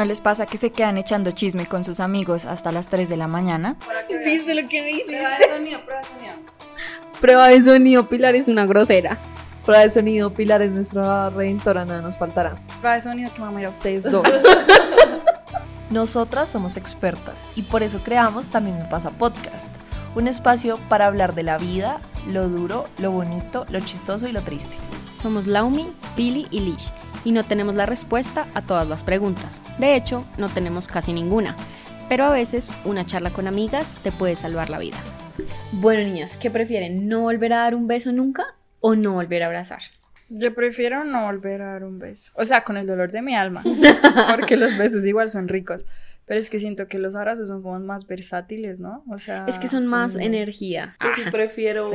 ¿No les pasa que se quedan echando chisme con sus amigos hasta las 3 de la mañana? ¿Viste lo que me hiciste? Prueba de sonido, prueba de sonido. Prueba de sonido, Pilar es una grosera. Prueba de sonido, Pilar es nuestra redentora, nada nos faltará. Prueba de sonido que mamá era ustedes dos. Nosotras somos expertas y por eso creamos También me pasa podcast, un espacio para hablar de la vida, lo duro, lo bonito, lo chistoso y lo triste. Somos Laumi, Pili y Lish y no tenemos la respuesta a todas las preguntas. De hecho, no tenemos casi ninguna, pero a veces una charla con amigas te puede salvar la vida. Bueno, niñas, ¿qué prefieren? ¿No volver a dar un beso nunca o no volver a abrazar? Yo prefiero no volver a dar un beso. O sea, con el dolor de mi alma. Porque los besos igual son ricos. Pero es que siento que los abrazos son como más versátiles, ¿no? O sea. Es que son más mm. energía. Yo sí prefiero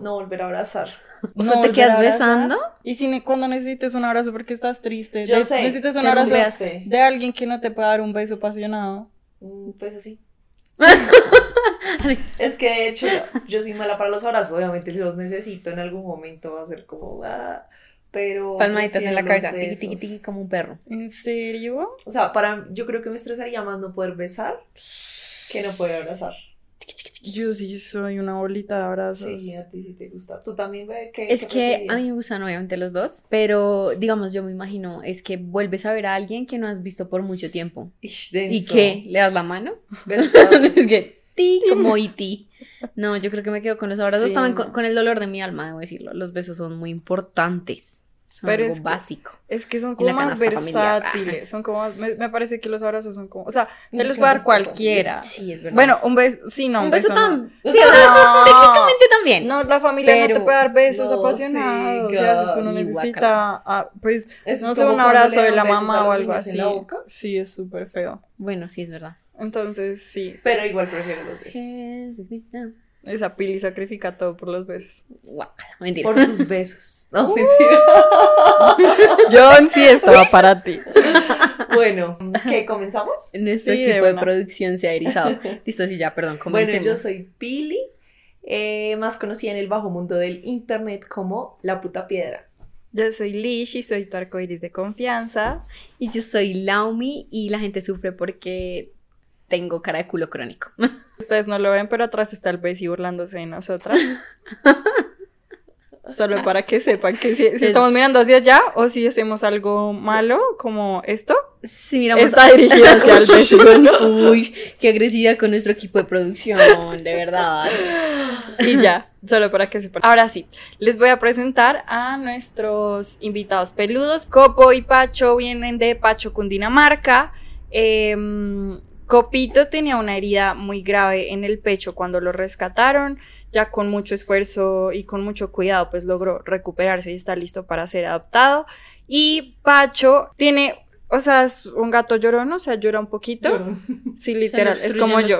no volver a abrazar. O sea, no ¿te quedas besando? Y si ne- cuando necesites un abrazo porque estás triste. Yo sé, Necesitas un abrazo de alguien que no te pueda dar un beso apasionado. Mm, Pues así. es que de hecho yo soy mala para los abrazos, obviamente si los necesito en algún momento va a ser como ah, pero Palmaditas en la cabeza, tiqui, tiqui, besos. tiqui, como un perro. ¿En serio? O sea, para yo creo que me estresaría más no poder besar que no poder abrazar. Yo sí soy una bolita de abrazos. Sí, a ti sí te gusta. Tú también ve que Es que a mí me gustan obviamente los dos, pero digamos yo me imagino, es que vuelves a ver a alguien que no has visto por mucho tiempo. ¿Y qué? ¿Le das la mano? es que, ti, como ti. No, yo creo que me quedo con los abrazos, Sí, también no. con, con el dolor de mi alma, debo decirlo. Los besos son muy importantes. Son Pero algo es que- básico. Es que son como más familiar. versátiles. Son como más- me, me parece que los abrazos son como. O sea, te los puede dar cualquiera. Sí, es verdad. Bueno, un beso. Sí, no, un beso no. también. no. Sí, o sea, No. técnicamente también. No, la familia no te puede dar besos No, apasionados. sí, o sea, eso uno necesita, ah, pues, Eso no es sé, un abrazo de la mamá o algo así. Sí, es súper feo. Bueno, sí, es verdad. Entonces, sí, Pero igual prefiero los besos. Esa Pili sacrifica todo por los besos. Guácala, mentira. Por tus besos. No, mentira. John, sí, estaba para ti. Bueno, ¿qué comenzamos? Nuestro Sí, equipo de, producción se ha erizado. Listo, sí, ya, perdón, Bueno, comencemos. yo soy Pili, eh, más conocida en el bajo mundo del internet como La Puta Piedra. Yo soy Lish y soy tu arcoiris de confianza. Y yo soy Laumi y la gente sufre porque tengo cara de culo crónico. Ustedes no lo ven, pero atrás está el Bessie burlándose de nosotras. Solo para que sepan que si, si estamos mirando hacia allá o si hacemos algo malo como esto, Si miramos está dirigido hacia el Bessie. Uy, qué agresiva con nuestro equipo de producción, de verdad. Y ya, solo para que sepan. Ahora sí, les voy a presentar a nuestros invitados peludos. Copo y Pacho vienen de Pacho, Cundinamarca. Em, Copito tenía una herida muy grave en el pecho cuando lo rescataron. Ya con mucho esfuerzo y con mucho cuidado, pues logró recuperarse y está listo para ser adoptado. Y Pacho tiene, o sea, es un gato llorón, o sea, llora un poquito. Sí, literal, es como yo.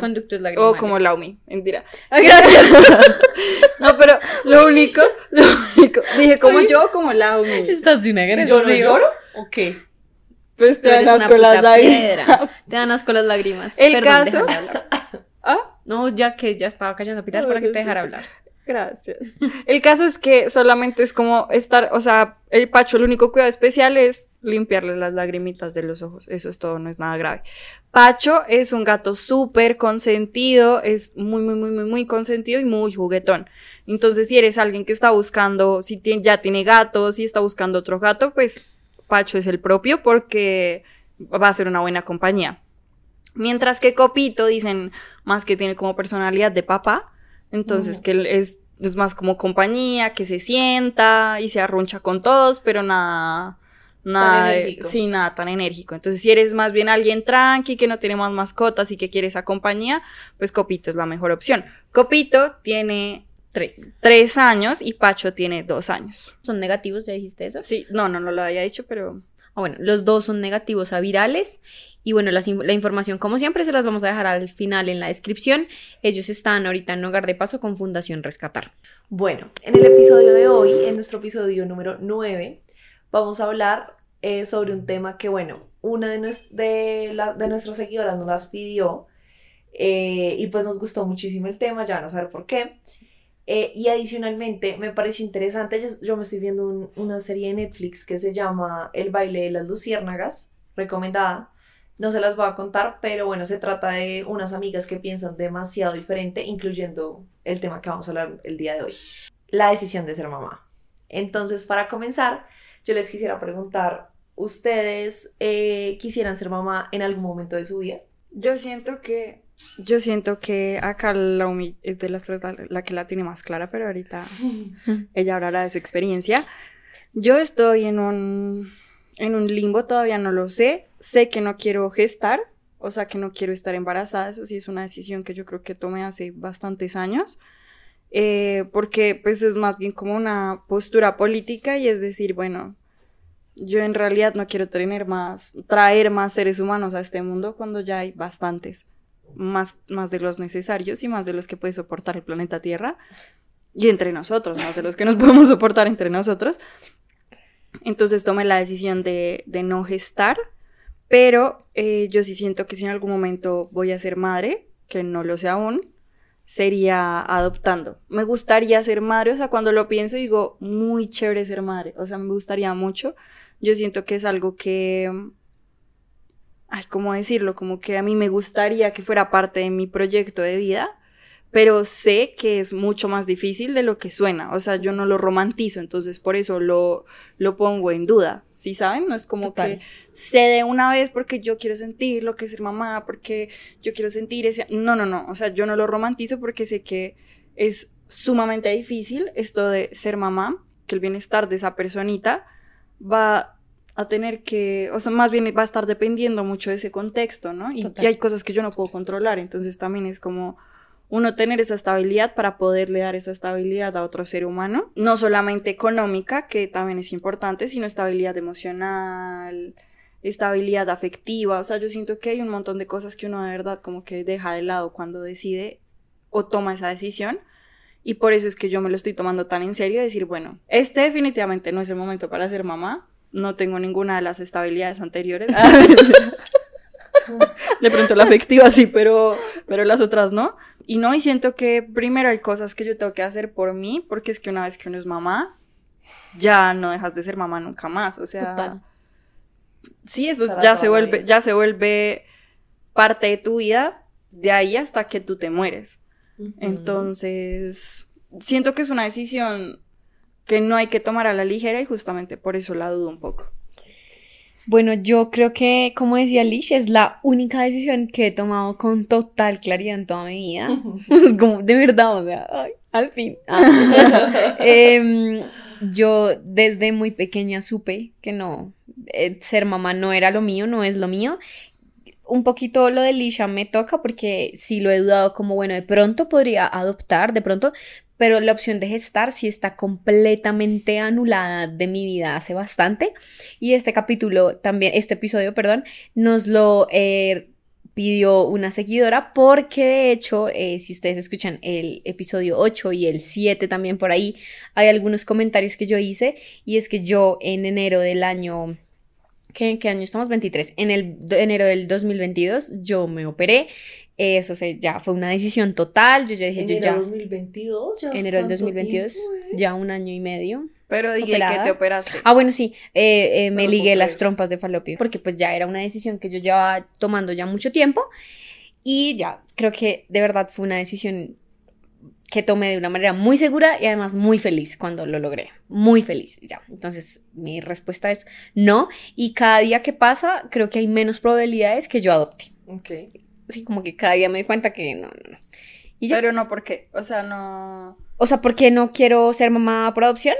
O como Laumi, mentira. Ay, gracias. No, pero lo único, lo único, dije como yo, como Laumi. Estás de una ¿Yo no lloro? ¿O qué? Pues te dan asco las lágrimas. Te dan asco las lágrimas. El Perdón, caso-. Ah, No, ya que ya estaba callando a Pilar para que te dejara Sí, sí. hablar. gracias. El caso es que solamente es como estar, o sea, el Pacho, el único cuidado especial es limpiarle las lagrimitas de los ojos. Eso es todo, no es nada grave. Pacho es un gato súper consentido, es muy, muy, muy, muy, muy consentido y muy juguetón. Entonces, si eres alguien que está buscando, si tiene- ya tiene gatos, si está buscando otro gato, pues Pacho es el propio porque va a ser una buena compañía. Mientras que Copito dicen más que tiene como personalidad de papá, entonces Mm. que él es, es más como compañía, que se sienta y se arruncha con todos, pero nada, nada, sí, nada tan enérgico. Entonces si eres más bien alguien tranqui, que no tiene más mascotas y que quiere esa compañía, pues Copito es la mejor opción. Copito tiene Tres. tres años y Pacho tiene dos años. ¿Son negativos? ¿Ya dijiste eso? Sí, no, no, no lo había dicho, pero Ah, bueno, los dos son negativos a virales. Y bueno, las in- la información, como siempre, se las vamos a dejar al final en la descripción. Ellos están ahorita en Hogar de Paso con Fundación Rescatar. Bueno, en el episodio de hoy, en nuestro episodio número 9, vamos a hablar eh, sobre un tema que, bueno, una de, nues- de, la- de nuestras seguidoras nos las pidió eh, y pues nos gustó muchísimo el tema, ya van a saber por qué. Eh, y adicionalmente me pareció interesante, yo, me estoy viendo un- una serie de Netflix que se llama El baile de las luciérnagas, recomendada. No se las voy a contar, pero bueno, se trata de unas amigas que piensan demasiado diferente, incluyendo el tema que vamos a hablar el día de hoy, la decisión de ser mamá. Entonces, para comenzar, yo les quisiera preguntar, ¿ustedes eh, quisieran ser mamá en algún momento de su vida? Yo siento que, yo siento que acá la Umi es de las tres la, la que la tiene más clara, pero ahorita ella hablará de su experiencia. Yo estoy en un, en un limbo, todavía no lo sé. Sé que no quiero gestar, o sea, que no quiero estar embarazada. Eso sí es una decisión que yo creo que tomé hace bastantes años. Eh, porque pues es más bien como una postura política y es decir, bueno, yo en realidad no quiero tener más, traer más seres humanos a este mundo cuando ya hay bastantes, más, más de los necesarios y más de los que puede soportar el planeta Tierra y entre nosotros, más de los que nos podemos soportar entre nosotros. Entonces tomé la decisión de, de no gestar, pero eh, yo sí siento que si en algún momento voy a ser madre, que no lo sé aún, sería adoptando. Me gustaría ser madre, o sea, cuando lo pienso digo, muy chévere ser madre, o sea, me gustaría mucho. Yo siento que es algo que, ay, ¿cómo decirlo? Como que a mí me gustaría que fuera parte de mi proyecto de vida, pero sé que es mucho más difícil de lo que suena, o sea, yo no lo romantizo, entonces por eso lo, lo pongo en duda, ¿sí saben? No es como Total. que sé de una vez porque yo quiero sentir lo que es ser mamá, porque yo quiero sentir ese... No, no, no, o sea, yo no lo romantizo porque sé que es sumamente difícil esto de ser mamá, que el bienestar de esa personita va a tener que, o sea, más bien va a estar dependiendo mucho de ese contexto, ¿no? Y, hay cosas que yo no puedo controlar, entonces también es como uno tener esa estabilidad para poderle dar esa estabilidad a otro ser humano, no solamente económica, que también es importante, sino estabilidad emocional, estabilidad afectiva, o sea, yo siento que hay un montón de cosas que uno de verdad como que deja de lado cuando decide o toma esa decisión. Y por eso es que yo me lo estoy tomando tan en serio, decir, bueno, este definitivamente no es el momento para ser mamá, no tengo ninguna de las estabilidades anteriores. de pronto la afectiva sí, pero, pero las otras no. Y no, y siento que primero hay cosas que yo tengo que hacer por mí, porque es que una vez que uno es mamá, ya no dejas de ser mamá nunca más. O sea, Total. sí, eso Para ya se vuelve, vida. ya se vuelve parte de tu vida de ahí hasta que tú te mueres. Entonces, siento que es una decisión que no hay que tomar a la ligera y justamente por eso la dudo un poco. Bueno, yo creo que, como decía Lish, es la única decisión que he tomado con total claridad en toda mi vida. Es como, de verdad, o sea, ay, al fin. Ah. Em, yo desde muy pequeña supe que no, eh, ser mamá no era lo mío, no es lo mío. Un poquito lo de Lisha me toca porque sí lo he dudado como, bueno, de pronto podría adoptar, de pronto, pero la opción de gestar sí está completamente anulada de mi vida hace bastante. Y este capítulo también, este episodio, perdón, nos lo eh, pidió una seguidora porque de hecho, eh, si ustedes escuchan el episodio 8 y el 7 también por ahí, hay algunos comentarios que yo hice y es que yo en enero del año... ¿Qué, ¿en qué año estamos? 23. En el enero del 2022 yo me operé. Eso se, ya fue una decisión total. Yo ya dije, yo Enero ya... 2022, ya Enero del tanto 2022, tiempo, ¿eh? ya un año y medio. Pero dije que te operaste. Ah, bueno, sí, eh, eh, me ligué las trompas de falopio, porque pues ya era una decisión que yo llevaba tomando ya mucho tiempo y ya creo que de verdad fue una decisión que tomé de una manera muy segura y además muy feliz cuando lo logré, muy feliz, ya. Entonces, mi respuesta es no y cada día que pasa creo que hay menos probabilidades que yo adopte. Ok. Así como que cada día me doy cuenta que no, no, no. Y ya. Pero no, ¿por qué? O sea, no... O sea, ¿por qué no quiero ser mamá por adopción?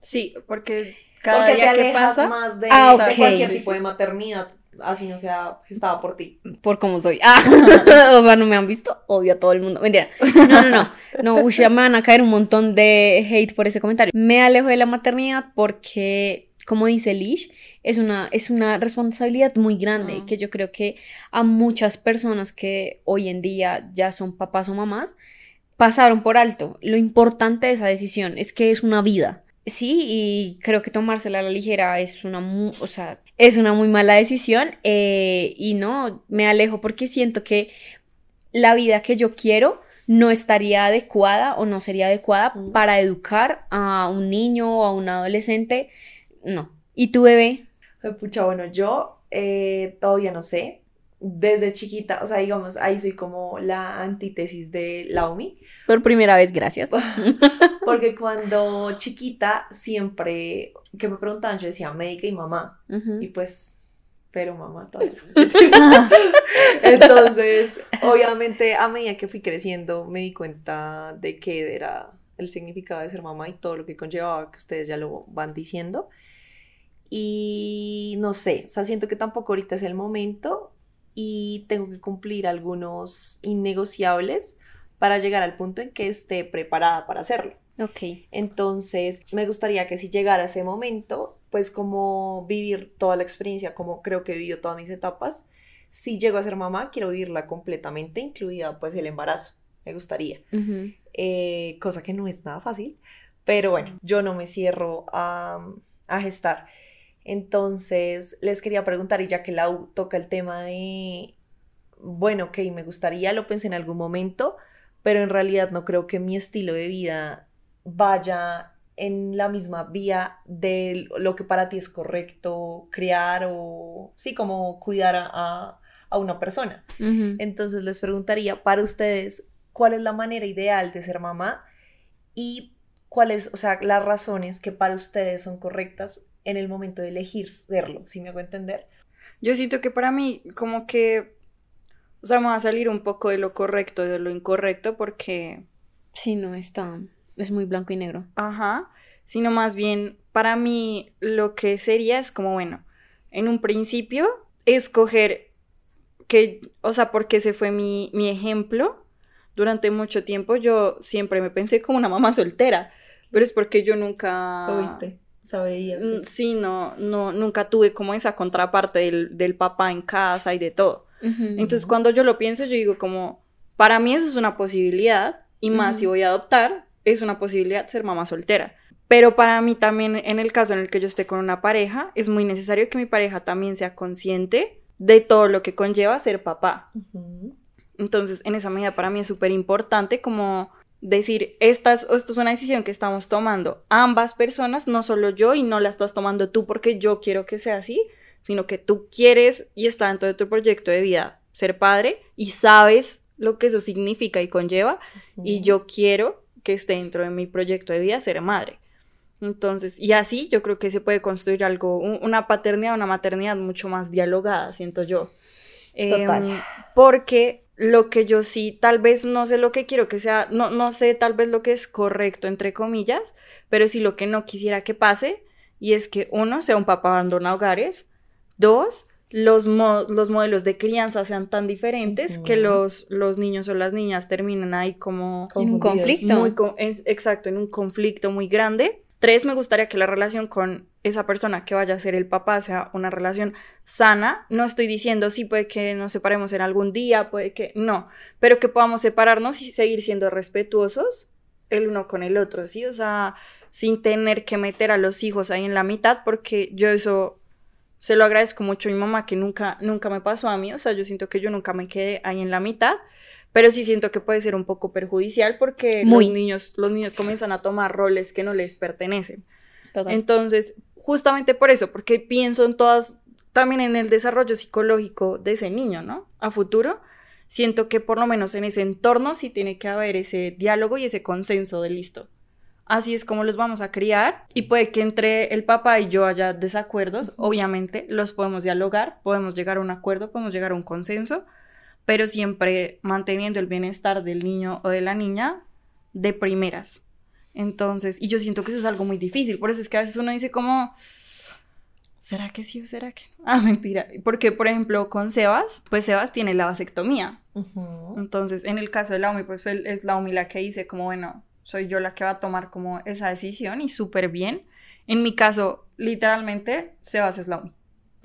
Sí, porque cada Porque te día que alejas pasa... más de Ah, esa- ok. cualquier Sí, tipo sí. de maternidad, así no sea gestada por ti. por cómo soy. Ah, o sea, no me han visto, odio a todo el mundo. Mentira. No, no, no. No, uy, ya me van a caer un montón de hate por ese comentario. Me alejo de la maternidad porque, como dice Lish, es una, es una responsabilidad muy grande Mm. que yo creo que a muchas personas que hoy en día ya son papás o mamás pasaron por alto. Lo importante de esa decisión es que es una vida. Sí, y creo que tomársela a la ligera es una, mu- o sea, es una muy mala decisión eh, y no, me alejo porque siento que la vida que yo quiero no estaría adecuada o no sería adecuada Mm. para educar a un niño o a un adolescente. No. ¿Y tu bebé? Pucha, bueno, yo eh, todavía no sé. desde chiquita, o sea, digamos, ahí soy como la antítesis de Laomi, Por primera vez, gracias. porque cuando chiquita siempre que me preguntaban, yo decía médica y mamá, y pues, pero mamá todavía. Entonces, obviamente, a medida que fui creciendo, me di cuenta de qué era el significado de ser mamá y todo lo que conllevaba, que ustedes ya lo van diciendo. Y no sé, o sea, siento que tampoco ahorita es el momento y tengo que cumplir algunos innegociables para llegar al punto en que esté preparada para hacerlo. Ok. Entonces, me gustaría que si llegara ese momento, pues como vivir toda la experiencia, como creo que he vivido todas mis etapas, si llego a ser mamá, quiero vivirla completamente, incluida pues el embarazo, me gustaría. Eh, cosa que no es nada fácil, pero bueno, yo no me cierro a, a gestar. Entonces, les quería preguntar, y ya que Lau toca el tema de, bueno, ok, me gustaría, lo pensé en algún momento, pero en realidad no creo que mi estilo de vida vaya en la misma vía de lo que para ti es correcto criar o, sí, como cuidar a, a- una persona. Entonces les preguntaría para ustedes cuál es la manera ideal de ser mamá y cuáles, o sea, las razones que para ustedes son correctas en el momento de elegir serlo, si me hago entender. Yo siento que para mí, como que, o sea, me va a salir un poco de lo correcto y de lo incorrecto porque, Sí, no, está. Es muy blanco y negro. ajá, sino más bien, para mí lo que sería es como, bueno, en un principio, escoger que, o sea, porque ese fue mi, mi ejemplo. Durante mucho tiempo yo siempre me pensé como una mamá soltera, pero es porque yo nunca... ¿Lo viste? ¿Sabías? Mm, eso? Sí, no, no, nunca tuve como esa contraparte del, del papá en casa y de todo. Entonces, cuando yo lo pienso, yo digo como, para mí eso es una posibilidad, y más si voy a adoptar, es una posibilidad ser mamá soltera. Pero para mí también, en el caso en el que yo esté con una pareja, es muy necesario que mi pareja también sea consciente de todo lo que conlleva ser papá. Entonces, en esa medida para mí es súper importante como decir, esta es, esto es una decisión que estamos tomando ambas personas, no solo yo, y no la estás tomando tú porque yo quiero que sea así, sino que tú quieres y está dentro de tu proyecto de vida ser padre y sabes lo que eso significa y conlleva, y yo quiero que esté dentro de mi proyecto de vida ser madre. Entonces, y así yo creo que se puede construir algo, un- una paternidad, una maternidad mucho más dialogada, siento yo. Total. Em, porque lo que yo sí, tal vez no sé lo que quiero que sea, no, no sé tal vez lo que es correcto, entre comillas, pero sí lo que no quisiera que pase, y es que uno sea un papá abandona hogares, dos, los, mo- los modelos de crianza sean tan diferentes que los, los niños o las niñas terminen ahí como En un conflicto. muy con- es- exacto, en un conflicto muy grande. Tres, me gustaría que la relación con esa persona que vaya a ser el papá sea una relación sana. No estoy diciendo sí, puede que nos separemos en algún día, puede que no, pero que podamos separarnos y seguir siendo respetuosos el uno con el otro, ¿sí? O sea, sin tener que meter a los hijos ahí en la mitad, porque yo eso se lo agradezco mucho a mi mamá, que nunca, nunca me pasó a mí, o sea, yo siento que yo nunca me quedé ahí en la mitad, pero sí siento que puede ser un poco perjudicial porque Muy. los niños, los niños comienzan a tomar roles que no les pertenecen. Total. Entonces, justamente por eso, porque pienso en todas, también en el desarrollo psicológico de ese niño, ¿no? A futuro, siento que por lo menos en ese entorno sí tiene que haber ese diálogo y ese consenso de listo. Así es como los vamos a criar y puede que entre el papá y yo haya desacuerdos, obviamente los podemos dialogar, podemos llegar a un acuerdo, podemos llegar a un consenso, pero siempre manteniendo el bienestar del niño o de la niña de primeras. Entonces, y yo siento que eso es algo muy difícil, por eso es que a veces uno dice como, ¿será que sí o será que no? Ah, mentira, porque por ejemplo con Sebas, pues Sebas tiene la vasectomía, Ujú. entonces en el caso de Laumi, pues es Laumi la que dice como, bueno, soy yo la que va a tomar como esa decisión y súper bien. En mi caso, literalmente, Sebas es Laumi.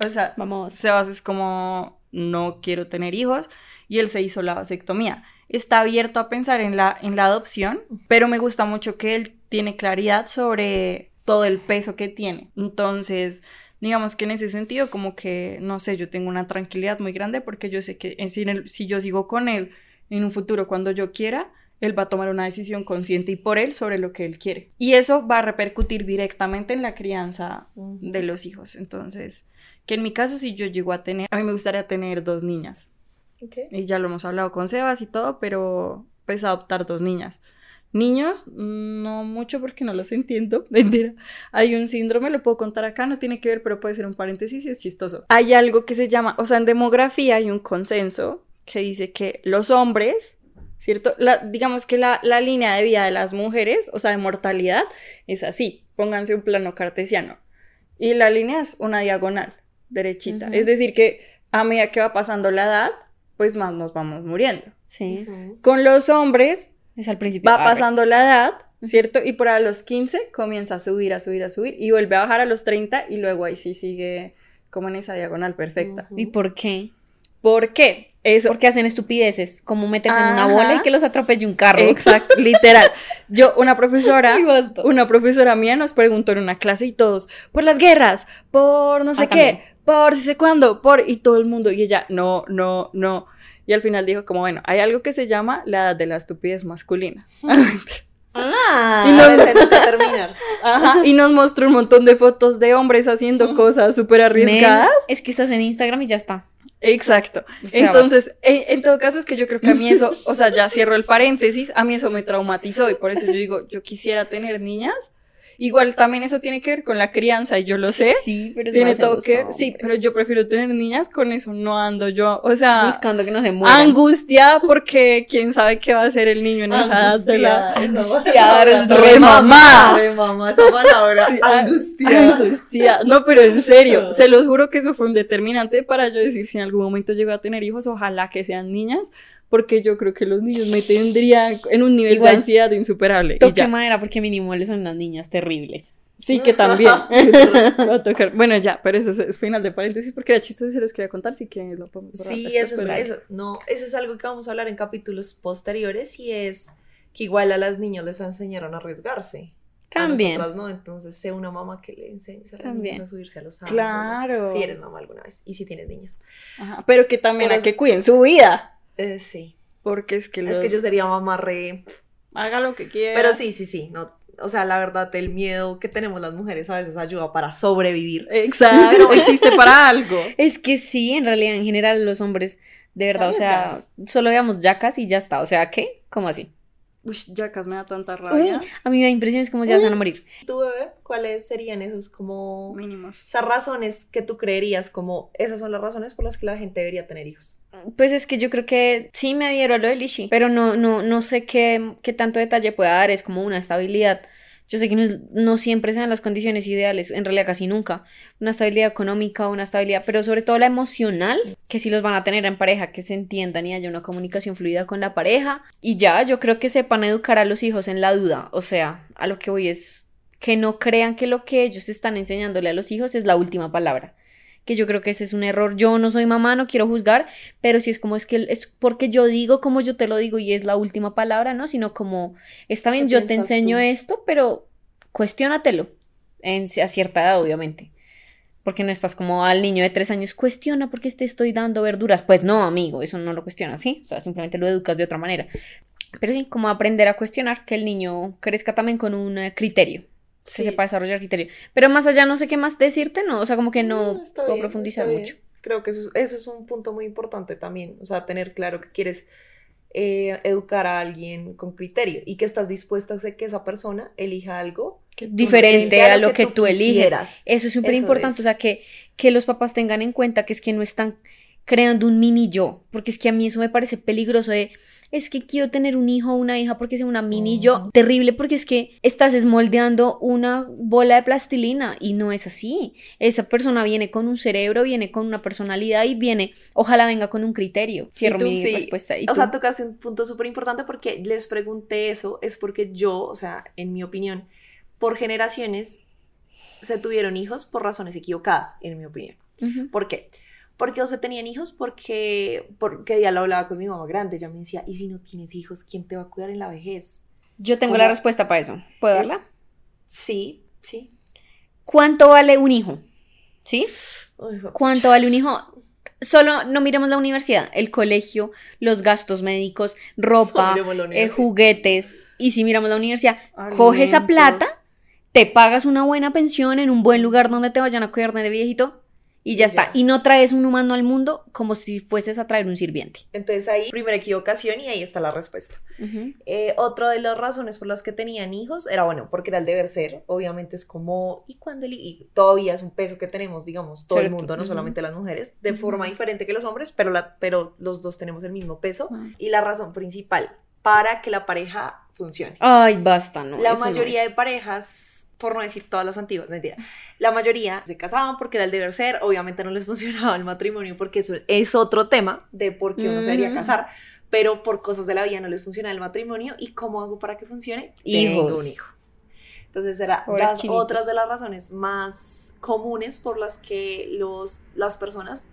O sea, Vamos. Sebas es como, no quiero tener hijos y él se hizo la vasectomía. Está abierto a pensar en la, en la adopción, pero me gusta mucho que él tiene claridad sobre todo el peso que tiene. Entonces, digamos que en ese sentido, como que, no sé, yo tengo una tranquilidad muy grande porque yo sé que en- si, en el- si yo sigo con él en un futuro cuando yo quiera, él va a tomar una decisión consciente y por él sobre lo que él quiere. Y eso va a repercutir directamente en la crianza de los hijos. Entonces, que en mi caso si yo llego a tener, a mí me gustaría tener dos niñas. Ok. Y ya lo hemos hablado con Sebas y todo, pero pues adoptar dos niñas. Niños, no mucho porque no los entiendo. Mentira. Hay un síndrome, lo puedo contar acá, no tiene que ver, pero puede ser un paréntesis y es chistoso. Hay algo que se llama, o sea, en demografía hay un consenso que dice que los hombres, ¿cierto? La- digamos que la, la línea de vida de las mujeres, o sea, de mortalidad, es así. Pónganse un plano cartesiano. Y la línea es una diagonal, derechita. Ujú. Es decir, que a medida que va pasando la edad, pues más nos vamos muriendo. Sí. Con los hombres es al principio. va Arre. pasando la edad, ¿cierto? Y por a los 15 comienza a subir, a subir, a subir y vuelve a bajar a los 30 y luego ahí sí sigue como en esa diagonal perfecta. ¿Y por qué? ¿Por qué? Eso. Porque hacen estupideces, como meterse en una bola y que los atropelle un carro. Exacto, literal. Yo, una profesora, Y basta. una profesora mía nos preguntó en una clase y todos, por las guerras, por no sé Ah, qué, también. Por si sé cuándo, por, y todo el mundo, y ella, no, no, no. Y al final dijo como, bueno, hay algo que se llama la edad de la estupidez masculina. Ah, Y no- Parece nunca terminar. Ajá, y nos mostró un montón de fotos de hombres haciendo cosas súper men, arriesgadas. es que estás en Instagram y ya está. Exacto. O sea, Entonces, en, en todo caso es que yo creo que a mí eso, o sea, ya cierro el paréntesis, a mí eso me traumatizó y por eso yo digo, yo quisiera tener niñas. Igual también eso tiene que ver con la crianza y yo lo sé. Sí, pero es Tiene todo que ver. Sí, pero yo prefiero tener niñas, con eso no ando yo. O sea, Buscando que no se mueran. angustiada porque quién sabe qué va a hacer el niño en esa edad de la. Angustiada, re mamá. Re mamá, esa palabra. Sí, a- Angustiada. Angustia. No, pero en serio, se los juro que eso fue un determinante para yo decir si en algún momento llego a tener hijos, ojalá que sean niñas, porque yo creo que los niños me tendrían en un nivel Igual, de ansiedad insuperable. Y Toque ya. madera porque mínimo son unas niñas terribles. Sí, que también. Va a tocar. Bueno, ya, pero eso es, es final de paréntesis porque era chistoso y se los quería contar, si quieren lo podemos Sí, eso es, pero- eso, no, eso es algo que vamos a hablar en capítulos posteriores y es que igual a las niñas les enseñaron a arriesgarse. También. A nosotras no, entonces sé una mamá que le enseñe a las También. niñas a subirse a los árboles. Claro. Si eres mamá alguna vez y si tienes niñas. Ajá, pero que también Pero a es- que cuiden su vida. Eh, sí. Porque es que, Es que yo sería mamá re... haga lo que quiera. Pero sí, sí, sí. No, o sea, la verdad, el miedo que tenemos las mujeres a veces ayuda para sobrevivir. Exacto, existe para algo. Es que sí, en realidad, en general, los hombres, de verdad, o sea, solo veamos yacas y ya está. O sea, ¿qué? ¿Cómo así? Uy, yacas, me da tanta Uy, rabia. a mí me da impresión, es como ya se van a morir. ¿Tú, bebé? ¿Cuáles serían esos como... Mínimos. Esas razones que tú creerías como esas son las razones por las que la gente debería tener hijos. Pues es que yo creo que sí me adhiero a lo de Lishi, pero no, no, no sé qué, qué tanto detalle pueda dar, es como una estabilidad. Yo sé que no, no siempre sean las condiciones ideales, en realidad casi nunca. Una estabilidad económica, una estabilidad, pero sobre todo la emocional, que sí los van a tener en pareja, que se entiendan y haya una comunicación fluida con la pareja. Y ya, yo creo que sepan educar a los hijos en la duda. O sea, a lo que voy es que no crean que lo que ellos están enseñándole a los hijos es la última palabra. Que yo creo que ese es un error. Yo no soy mamá, no quiero juzgar, pero si es como es que es porque yo digo como yo te lo digo y es la última palabra, ¿no? Sino como, está bien, ¿Qué yo te enseño tú? esto, pero cuestiónatelo. En, a cierta edad, obviamente. Porque no estás como al niño de tres años, cuestiona porque te estoy dando verduras. Pues no, amigo, eso no lo cuestionas, ¿sí? O sea, simplemente lo educas de otra manera. Pero sí, como aprender a cuestionar, que el niño crezca también con un eh, criterio, que sepa desarrollar criterio. Pero más allá no sé qué más decirte, no, o sea, como que no, está puedo bien, profundizar mucho. Creo que eso es, eso es un punto muy importante también. O sea, tener claro que quieres eh, educar a alguien con criterio y que estás dispuesta a hacer que esa persona elija algo Diferente a lo que tú eliges. quisieras. Eso es súper importante, es. o sea, que, que los papás tengan en cuenta que es que no están creando un mini yo, porque es que a mí eso me parece peligroso de, es que quiero tener un hijo o una hija porque sea una mini yo, Ujú. terrible porque es que estás esmoldeando una bola de plastilina y no es así. Esa persona viene con un cerebro, viene con una personalidad y viene, ojalá venga con un criterio. Cierro tú mi sí. respuesta. ¿Y O tú? sea, tocaste un punto súper importante porque les pregunté eso, es porque yo, o sea, en mi opinión, por generaciones se tuvieron hijos por razones equivocadas, en mi opinión. ¿Por qué? Porque o se tenían hijos porque, porque ya lo hablaba con mi mamá grande, ella me decía, ¿y si no tienes hijos, quién te va a cuidar en la vejez? Yo tengo la respuesta para eso. ¿Puedo Es- darla? Sí, sí. ¿Cuánto vale un hijo? ¿Sí? ¿Cuánto vale un hijo? Solo no miremos la universidad, el colegio, los gastos médicos, ropa, la eh, juguetes. Y si miramos la universidad, coge esa plata, te pagas una buena pensión en un buen lugar donde te vayan a cuidar de viejito Y ya Y está. ya. Y no traes un humano al mundo como si fueses a traer un sirviente. Entonces ahí, primera equivocación y ahí está la respuesta. Eh, otra de las razones por las que tenían hijos era, bueno, porque era el deber ser. Obviamente es como, ¿y cuando el Y todavía es un peso que tenemos, digamos, todo el mundo, no ujú. solamente las mujeres, de Ujú. forma diferente que los hombres, pero, la, pero los dos tenemos el mismo peso. Ujú. Y la razón principal para que la pareja funcione. Ay, basta, no. la no mayoría es. de parejas, por no decir todas las antiguas, mentira, la mayoría se casaban porque era el deber ser, obviamente no les funcionaba el matrimonio porque eso es otro tema de por qué uno se debería casar, pero por cosas de la vida no les funciona el matrimonio y cómo hago para que funcione, tengo Hijos. un hijo. Entonces era Pobres las chinitos. otras de las razones más comunes por las que los, las personas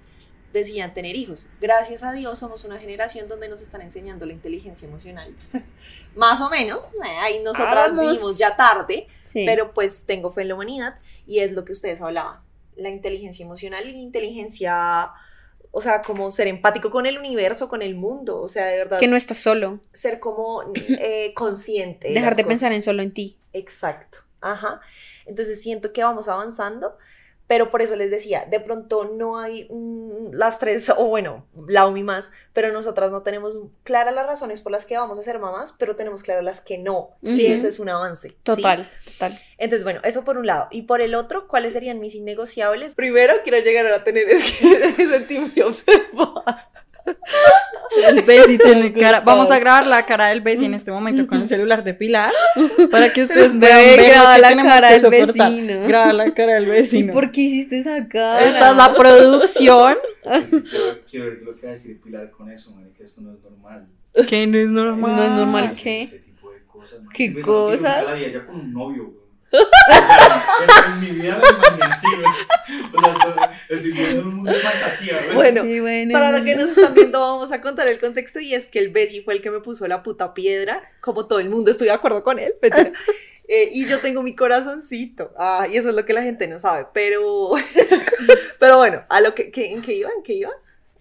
decían tener hijos. Gracias a Dios somos una generación donde nos están enseñando la inteligencia emocional. Más o menos. eh, Ahí nosotras Vamos. vimos ya tarde, Sí. pero pues tengo fe en la humanidad y es lo que ustedes hablaban. La inteligencia emocional y la inteligencia, o sea, como ser empático con el universo, con el mundo, o sea, de verdad, que no estás solo. ser como eh, consciente. Dejar las de pensar en solo en ti. Exacto, ajá. Entonces siento que vamos avanzando, pero por eso les decía, de pronto no hay mm, las tres, o bueno, la UMI más, pero nosotras no tenemos claras las razones por las que vamos a ser mamás, pero tenemos claras las que no. Sí, Ujú. eso es un avance. ¿sí? Total, total. Entonces, bueno, eso por un lado. Y por el otro, ¿cuáles serían mis innegociables? Primero, quiero llegar a tener es que observada. El Bessie tiene cara. Vamos a grabar la cara del Bessie en este momento con el celular de Pilar para que ustedes vean ver graba la cara del vecino. Graba la cara del ¿Y vecino. por qué hiciste esa cara? Esta es la producción. Quiero, quiero ver lo que va a decir Pilar con eso, man, que esto no es normal. Que no es normal. No es normal. Este qué? tipo de cosas, man. ¿Qué cosas? Nunca la vi a ella con un novio, güey. O sea, en, en mi vida la imaginé así, güey. O sea, estoy, estoy viviendo en un mundo de fantasía, güey. Bueno, Sí, bueno. para los que nos están viendo, vamos a contar el contexto y es que el Bessie fue el que me puso la puta piedra, como todo el mundo, estoy de acuerdo con él. Eh, y yo tengo mi corazoncito. Ah, y eso es lo que la gente no sabe. Pero, pero bueno, a lo que, que- ¿en qué iba? ¿En qué iba?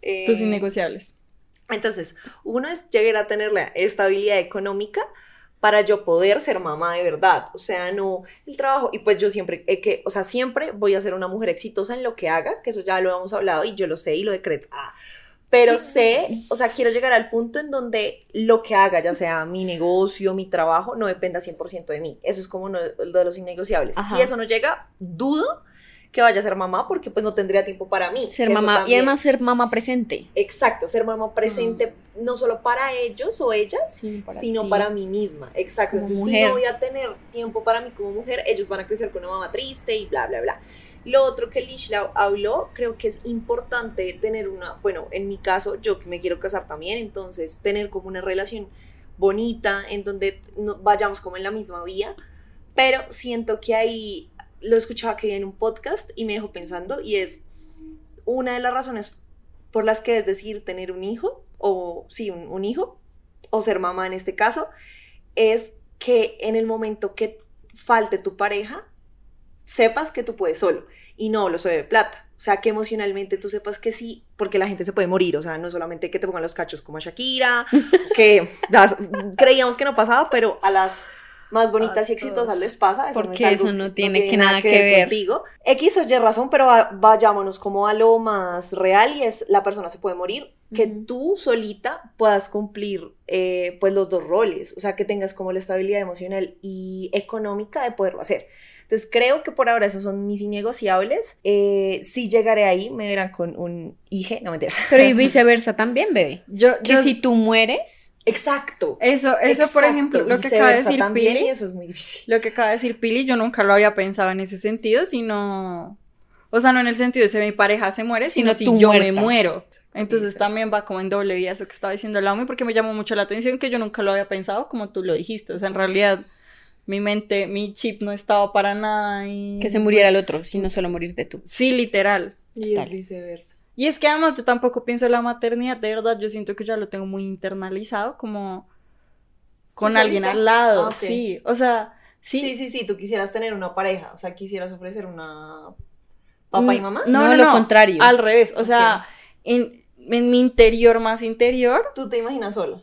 Eh, Tus innegociables. Entonces, uno es llegar a tener la estabilidad económica para yo poder ser mamá de verdad. O sea, no el trabajo. Y pues yo siempre, eh, que, o sea, siempre voy a ser una mujer exitosa en lo que haga, que eso ya lo hemos hablado y yo lo sé y lo decreto. Ah, pero sé, o sea, quiero llegar al punto en donde lo que haga, ya sea mi negocio, mi trabajo, no dependa 100% de mí. Eso es como uno de los innegociables. Ajá. Si eso no llega, dudo que vaya a ser mamá porque pues no tendría tiempo para mí. Ser mamá. Y además ser mamá presente. Exacto, ser mamá presente no solo para ellos o ellas, Sí, para sino ti. para mí misma. Exacto. Como Entonces, mujer. si no voy a tener tiempo para mí como mujer, ellos van a crecer con una mamá triste y bla, bla, bla. Lo otro que Lishla habló, creo que es importante tener una, bueno, en mi caso, yo que me quiero casar también, entonces tener como una relación bonita en donde no- vayamos como en la misma vía, pero siento que ahí lo escuchaba que en un podcast y me dejó pensando y es una de las razones por las que es decir tener un hijo, o sí, un, un hijo, o ser mamá en este caso, es que en el momento que falte tu pareja, sepas que tú puedes solo. Y no lo soy de plata. O sea, que emocionalmente tú sepas que sí, porque la gente se puede morir. O sea, no solamente que te pongan los cachos como a Shakira, que las- creíamos que no pasaba, pero a las más bonitas y exitosas les pasa. Eso no es Porque algo- eso no tiene que nada que ver ver. contigo. X o Y razón, pero va- vayámonos como a lo más real y es la persona se puede morir, que tú solita puedas cumplir eh, pues los dos roles, o sea, que tengas como la estabilidad emocional y económica de poderlo hacer. Entonces creo que por ahora esos son mis innegociables. Eh, si llegaré ahí, me verán con un hijo, no mentira. Pero y viceversa también, bebé. Yo, Que yo- si tú mueres, Exacto. eso, eso por ejemplo, lo que acaba de decir también, Pili, y eso es muy difícil. lo que acaba de decir Pili, yo nunca lo había pensado en ese sentido, sino, o sea, no en el sentido de si mi pareja se muere, sino, Sino si yo me muero. Entonces Exacto. también va como en doble vía eso que estaba diciendo Laumi, porque me llamó mucho la atención que yo nunca lo había pensado como tú lo dijiste. O sea, en realidad mi mente, mi chip no estaba para nada y... que se muriera el otro, sino solo morirte tú. Sí, literal. Y es viceversa. Y es que además yo tampoco pienso en la maternidad, de verdad, yo siento que ya lo tengo muy internalizado, como con ¿Tú alguien al lado, Ah, sí, o sea, sí. Sí, sí, sí, tú quisieras tener una pareja, o sea, quisieras ofrecer una papá y Mm, mamá. No, No, no, lo no, contrario. Al revés, o sea, en, en mi interior más interior, Tú te imaginas solo.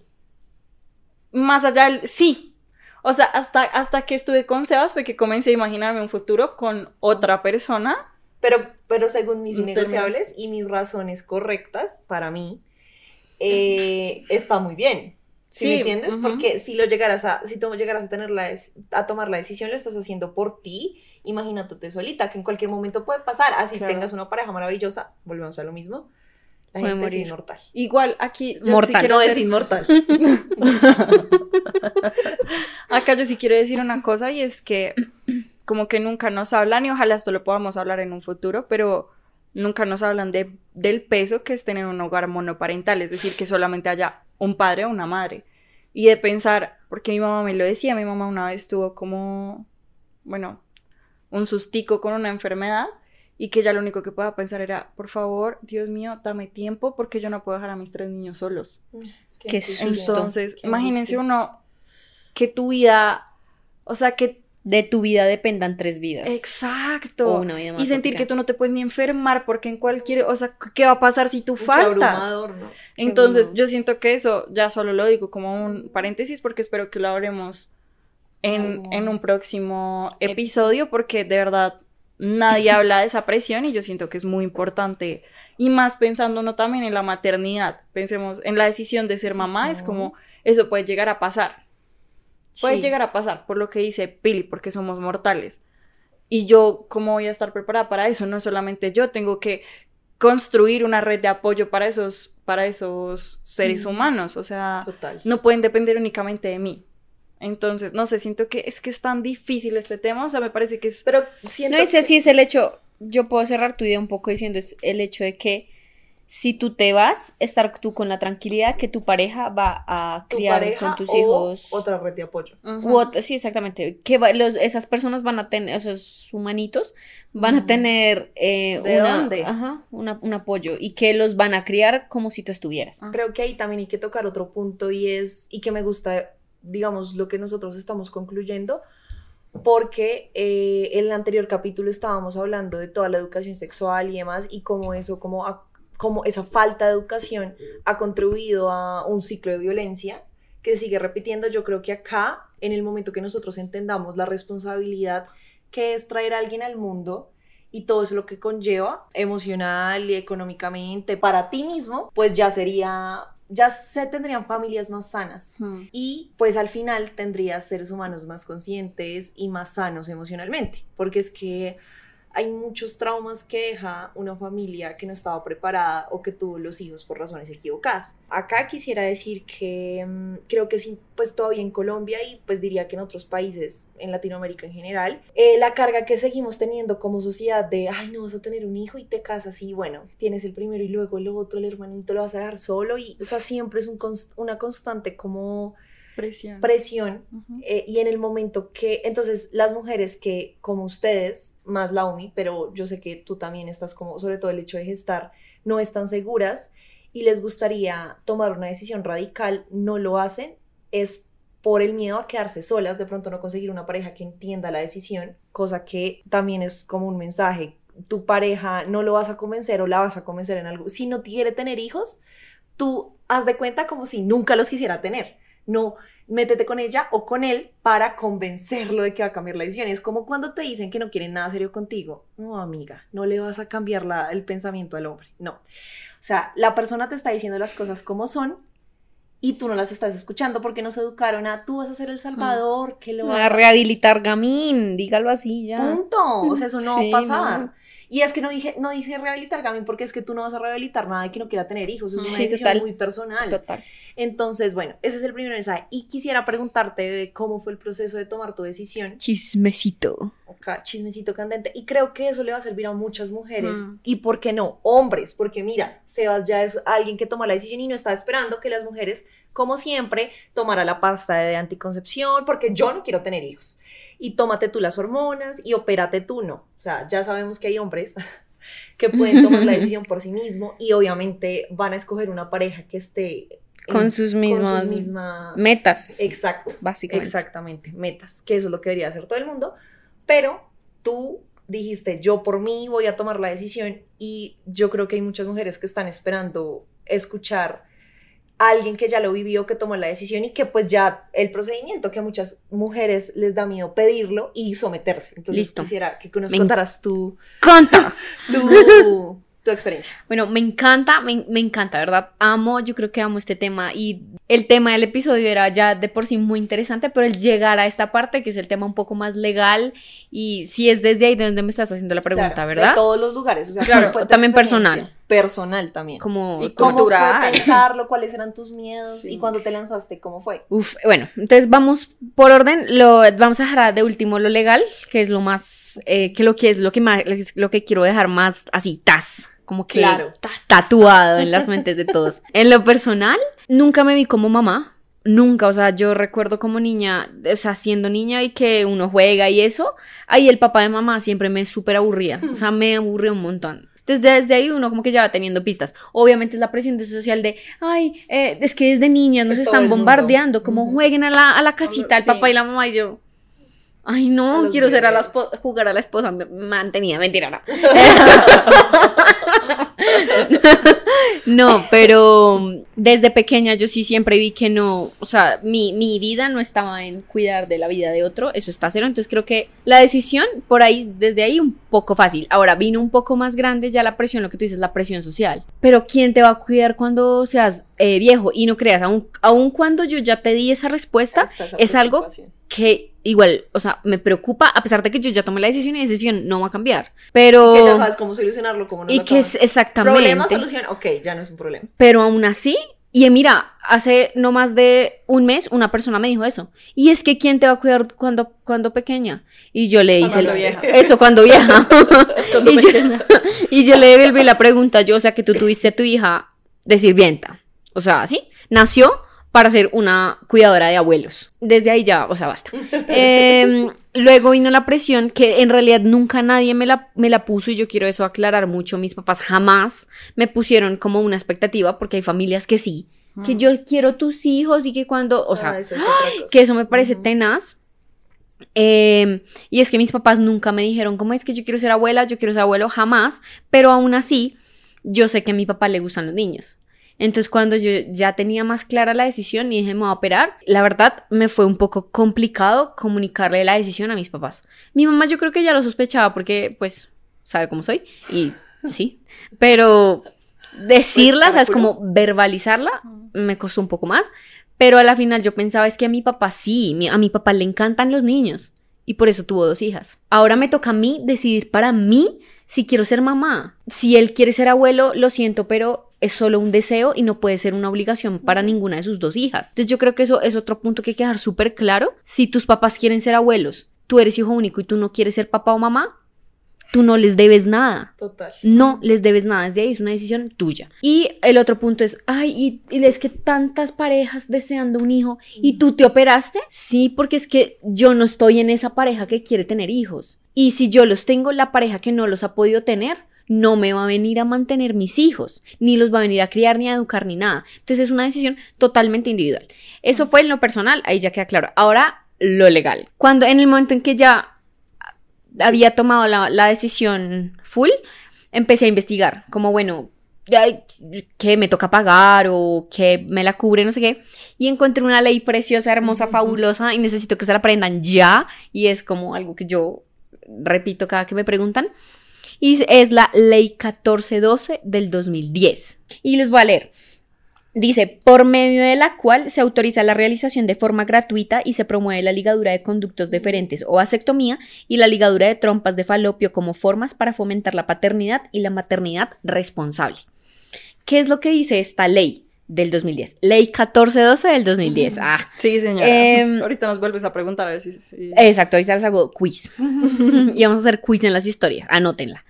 más allá del, sí. O sea, hasta, hasta que estuve con Sebas fue que comencé a imaginarme un futuro con otra persona Pero, pero según mis innegociables y mis razones correctas para mí, eh, está muy bien. ¿Sí, me Sí, entiendes? ujú. Porque si lo llegaras a, si tú llegaras a tener la, a tomar la decisión, lo estás haciendo por ti, imagínate solita, que en cualquier momento puede pasar, así Claro. tengas una pareja maravillosa, volvemos a lo mismo, la Puede gente es morir. inmortal. Igual aquí sí Mortal. quiero hacer- es inmortal. Acá yo sí quiero decir una cosa y es que como que nunca nos hablan y ojalá esto lo podamos hablar en un futuro, pero nunca nos hablan de, del peso que es tener un hogar monoparental, es decir, que solamente haya un padre o una madre. Y de pensar, porque mi mamá me lo decía, mi mamá una vez tuvo como, bueno, un sustico con una enfermedad y que ya lo único que podía pensar era, por favor, Dios mío, dame tiempo porque yo no puedo dejar a mis tres niños solos. Qué angustia. susto. Entonces, Qué imagínense angustia. uno que tu vida, o sea, que De tu vida dependan tres vidas. exacto, O una vida más y sentir que tú no te puedes ni enfermar porque en cualquier, o sea, ¿qué va a pasar si tú Qué faltas? ¿no? Entonces, yo siento que eso ya solo lo digo como un paréntesis porque espero que lo hablemos en, en un próximo episodio porque de verdad nadie habla de esa presión y yo siento que es muy importante y más pensando no también en la maternidad, pensemos en la decisión de ser mamá, es como eso puede llegar a pasar. Puede Sí. llegar a pasar, por lo que dice Pili, porque somos mortales. Y yo, ¿cómo voy a estar preparada para eso? No solamente yo, tengo que construir una red de apoyo para esos, para esos seres Mm. humanos. O sea, Total. no pueden depender únicamente de mí. Entonces, no sé, siento que es que es tan difícil este tema. O sea, me parece que es. Pero siento No, que- si es el hecho, yo puedo cerrar tu idea un poco diciendo es el hecho de que si tú te vas, estar tú con la tranquilidad que tu pareja va a tu criar pareja con tus o hijos. otra red de apoyo. Ujú. u ot- sí, exactamente. Que va- los, esas personas van a tener, esos humanitos van a Ujú. tener eh, ¿De una- dónde? ajá, una- un apoyo y que los van a criar como si tú estuvieras. Creo que ahí también hay que tocar otro punto y es, y que me gusta, digamos, lo que nosotros estamos concluyendo, porque eh, en el anterior capítulo estábamos hablando de toda la educación sexual y demás, y cómo eso, como, cómo esa falta de educación ha contribuido a un ciclo de violencia que sigue repitiendo. Yo creo que acá, en el momento que nosotros entendamos la responsabilidad que es traer a alguien al mundo, y todo eso lo que conlleva emocional y económicamente para ti mismo, pues ya sería, ya se tendrían familias más sanas. Ujú. Y pues al final tendrías seres humanos más conscientes y más sanos emocionalmente, porque es que hay muchos traumas que deja una familia que no estaba preparada o que tuvo los hijos por razones equivocadas. Acá quisiera decir que mm, creo que sí, pues todavía en Colombia y pues diría que en otros países, en Latinoamérica en general, eh, la carga que seguimos teniendo como sociedad de, ay, no vas a tener un hijo y te casas y bueno, tienes el primero y luego el otro, el hermanito lo vas a dejar solo y, o sea, siempre es una constante como Presión. eh, y en el momento que, entonces las mujeres que como ustedes, más la UMI, pero yo sé que tú también estás como, sobre todo el hecho de gestar, no están seguras y les gustaría tomar una decisión radical, no lo hacen, es por el miedo a quedarse solas, de pronto no conseguir una pareja que entienda la decisión, cosa que también es como un mensaje. Tu pareja no lo vas a convencer o la vas a convencer en algo. Si no quiere tener hijos, tú haz de cuenta como si nunca los quisiera tener. No, métete con ella o con él para convencerlo de que va a cambiar la decisión. Es como cuando te dicen que no quieren nada serio contigo. No, amiga, no le vas a cambiar la- el pensamiento al hombre. No. O sea, la persona te está diciendo las cosas como son y tú no las estás escuchando porque nos educaron a tú vas a ser el salvador, que lo vas A a rehabilitar Gamín, dígalo así ya. Punto. O sea, eso no Sí, va a pasar. no. Y es que no dije, no dije rehabilitar, Gamin, porque es que tú no vas a rehabilitar nada de que no quiera tener hijos. Es una Sí, decisión total. muy personal. Total. Entonces, bueno, ese es el primer mensaje. Y quisiera preguntarte bebé, cómo fue el proceso de tomar tu decisión. Chismecito. Acá, chismecito candente. Y creo que eso le va a servir a muchas mujeres. Mm. Y por qué no, hombres. Porque mira, Sebas ya es alguien que toma la decisión y no está esperando que las mujeres, como siempre, tomara la pasta de anticoncepción, porque yo no quiero tener hijos. Y tómate tú las hormonas y opérate tú no. O sea, ya sabemos que hay hombres que pueden tomar la decisión por sí mismo y obviamente van a escoger una pareja que esté en- Con sus mismas misma- metas, Exacto. básicamente. Exactamente, metas, que eso es lo que debería hacer todo el mundo, pero tú dijiste, yo por mí voy a tomar la decisión y yo creo que hay muchas mujeres que están esperando escuchar alguien que ya lo vivió, que tomó la decisión y que pues ya el procedimiento que a muchas mujeres les da miedo pedirlo y someterse. Entonces Listo. quisiera que nos Me contaras tu, ¡Conta! tu, tu experiencia. Bueno, me encanta, me, me encanta, ¿verdad? Amo, yo creo que amo este tema y el tema del episodio era ya de por sí muy interesante, pero el llegar a esta parte, que es el tema un poco más legal y si es desde ahí de donde me estás haciendo la pregunta, Claro, ¿verdad? De todos los lugares, o sea, Claro, ¿cuál fue también personal. Personal también. Como... Y ¿Cómo cultural. fue pensarlo? ¿Cuáles eran tus miedos? Sí. ¿Y cuando te lanzaste, cómo fue? Uf, bueno, entonces vamos por orden, lo, vamos a dejar de último lo legal, que es lo más, eh, que lo que es lo que más, lo que quiero dejar más así, tas, como que Claro. tatuado en las mentes de todos. En lo personal, nunca me vi como mamá, nunca, o sea, yo recuerdo como niña, o sea, siendo niña y que uno juega y eso, ahí el papá de mamá siempre me súper aburría, o sea, me aburrió un montón. Entonces, desde ahí uno como que ya va teniendo pistas. Obviamente es la presión de social de, ay, eh, es que desde niñas nos están bombardeando, como jueguen a la, a la casita, el Sí. papá y la mamá y yo. Ay, no, quiero ser a la jugar a la esposa mantenida, mentira, no. No, pero desde pequeña yo sí siempre vi que no, o sea, mi, mi vida no estaba en cuidar de la vida de otro, eso está cero, entonces creo que la decisión por ahí, desde ahí un poco fácil. Ahora vino un poco más grande ya la presión, lo que tú dices, la presión social. Pero ¿quién te va a cuidar cuando seas eh, viejo? Y no creas, aun, aun cuando yo ya te di esa respuesta, es algo que igual, o sea, me preocupa, a pesar de que yo ya tomé la decisión y la decisión no va a cambiar. Pero... Que ya sabes cómo solucionarlo, cómo no y lo que es exactamente... Problema, solución, ok, ya no es un problema. Pero aún así, y mira, hace no más de un mes una persona me dijo eso. Y es que ¿quién te va a cuidar cuando, cuando pequeña? Y yo le hice Cuando el- vieja. eso cuando vieja. Cuando y, yo, y yo le devolví la pregunta, yo, o sea, que tú tuviste a tu hija de sirvienta. O sea, ¿sí? Nació para ser una cuidadora de abuelos. Desde ahí ya, o sea, basta. Em, luego vino la presión que en realidad nunca nadie me la, me la puso y yo quiero eso aclarar mucho. Mis papás jamás me pusieron como una expectativa porque hay familias que sí. Que yo quiero tus hijos y que cuando, o sea, Ah, eso es otra cosa. que eso me parece tenaz. Eh, y es que mis papás nunca me dijeron, ¿cómo es que yo quiero ser abuela? Yo quiero ser abuelo, jamás. Pero aún así, yo sé que a mi papá le gustan los niños. Entonces, cuando yo ya tenía más clara la decisión y dije, me voy a operar, la verdad me fue un poco complicado comunicarle la decisión a mis papás. Mi mamá yo creo que ya lo sospechaba porque, pues, sabe cómo soy y sí. Pero decirla, Pues, ¿sabes? Como verbalizarla, me costó un poco más. Pero a la final yo pensaba, es que a mi papá sí, a mi papá le encantan los niños. Y por eso tuvo dos hijas. Ahora me toca a mí decidir para mí si quiero ser mamá. Si él quiere ser abuelo, lo siento, pero es solo un deseo y no puede ser una obligación para ninguna de sus dos hijas. Entonces yo creo que eso es otro punto que hay que dejar súper claro. Si tus papás quieren ser abuelos, tú eres hijo único y tú no quieres ser papá o mamá, tú no les debes nada. Total. No les debes nada, desde ahí es una decisión tuya. Y el otro punto es, ay, y, y es que tantas parejas deseando un hijo y tú te operaste. Sí, porque es que yo no estoy en esa pareja que quiere tener hijos. Y si yo los tengo, la pareja que no los ha podido tener, no me va a venir a mantener mis hijos, ni los va a venir a criar, ni a educar, ni nada. Entonces es una decisión totalmente individual. Eso fue en lo personal, ahí ya queda claro. Ahora, lo legal. Cuando en el momento en que ya había tomado la, la decisión full, empecé a investigar, como bueno, que me toca pagar o que me la cubre, no sé qué, y encontré una ley preciosa, hermosa, fabulosa y necesito que se la aprendan ya y es como algo que yo repito cada que me preguntan y es la ley 1412 del 2010 y les voy a leer. Dice, por medio de la cual se autoriza la realización de forma gratuita y se promueve la ligadura de conductos deferentes o vasectomía y la ligadura de trompas de falopio como formas para fomentar la paternidad y la maternidad responsable. ¿Qué es lo que dice esta ley del 2010? Ley 1412 del 2010. Ah, Sí, señora. Em, Ahorita nos vuelves a preguntar a ver si... si- Exacto, ahorita les hago quiz. y vamos a hacer quiz en las historias, anótenla.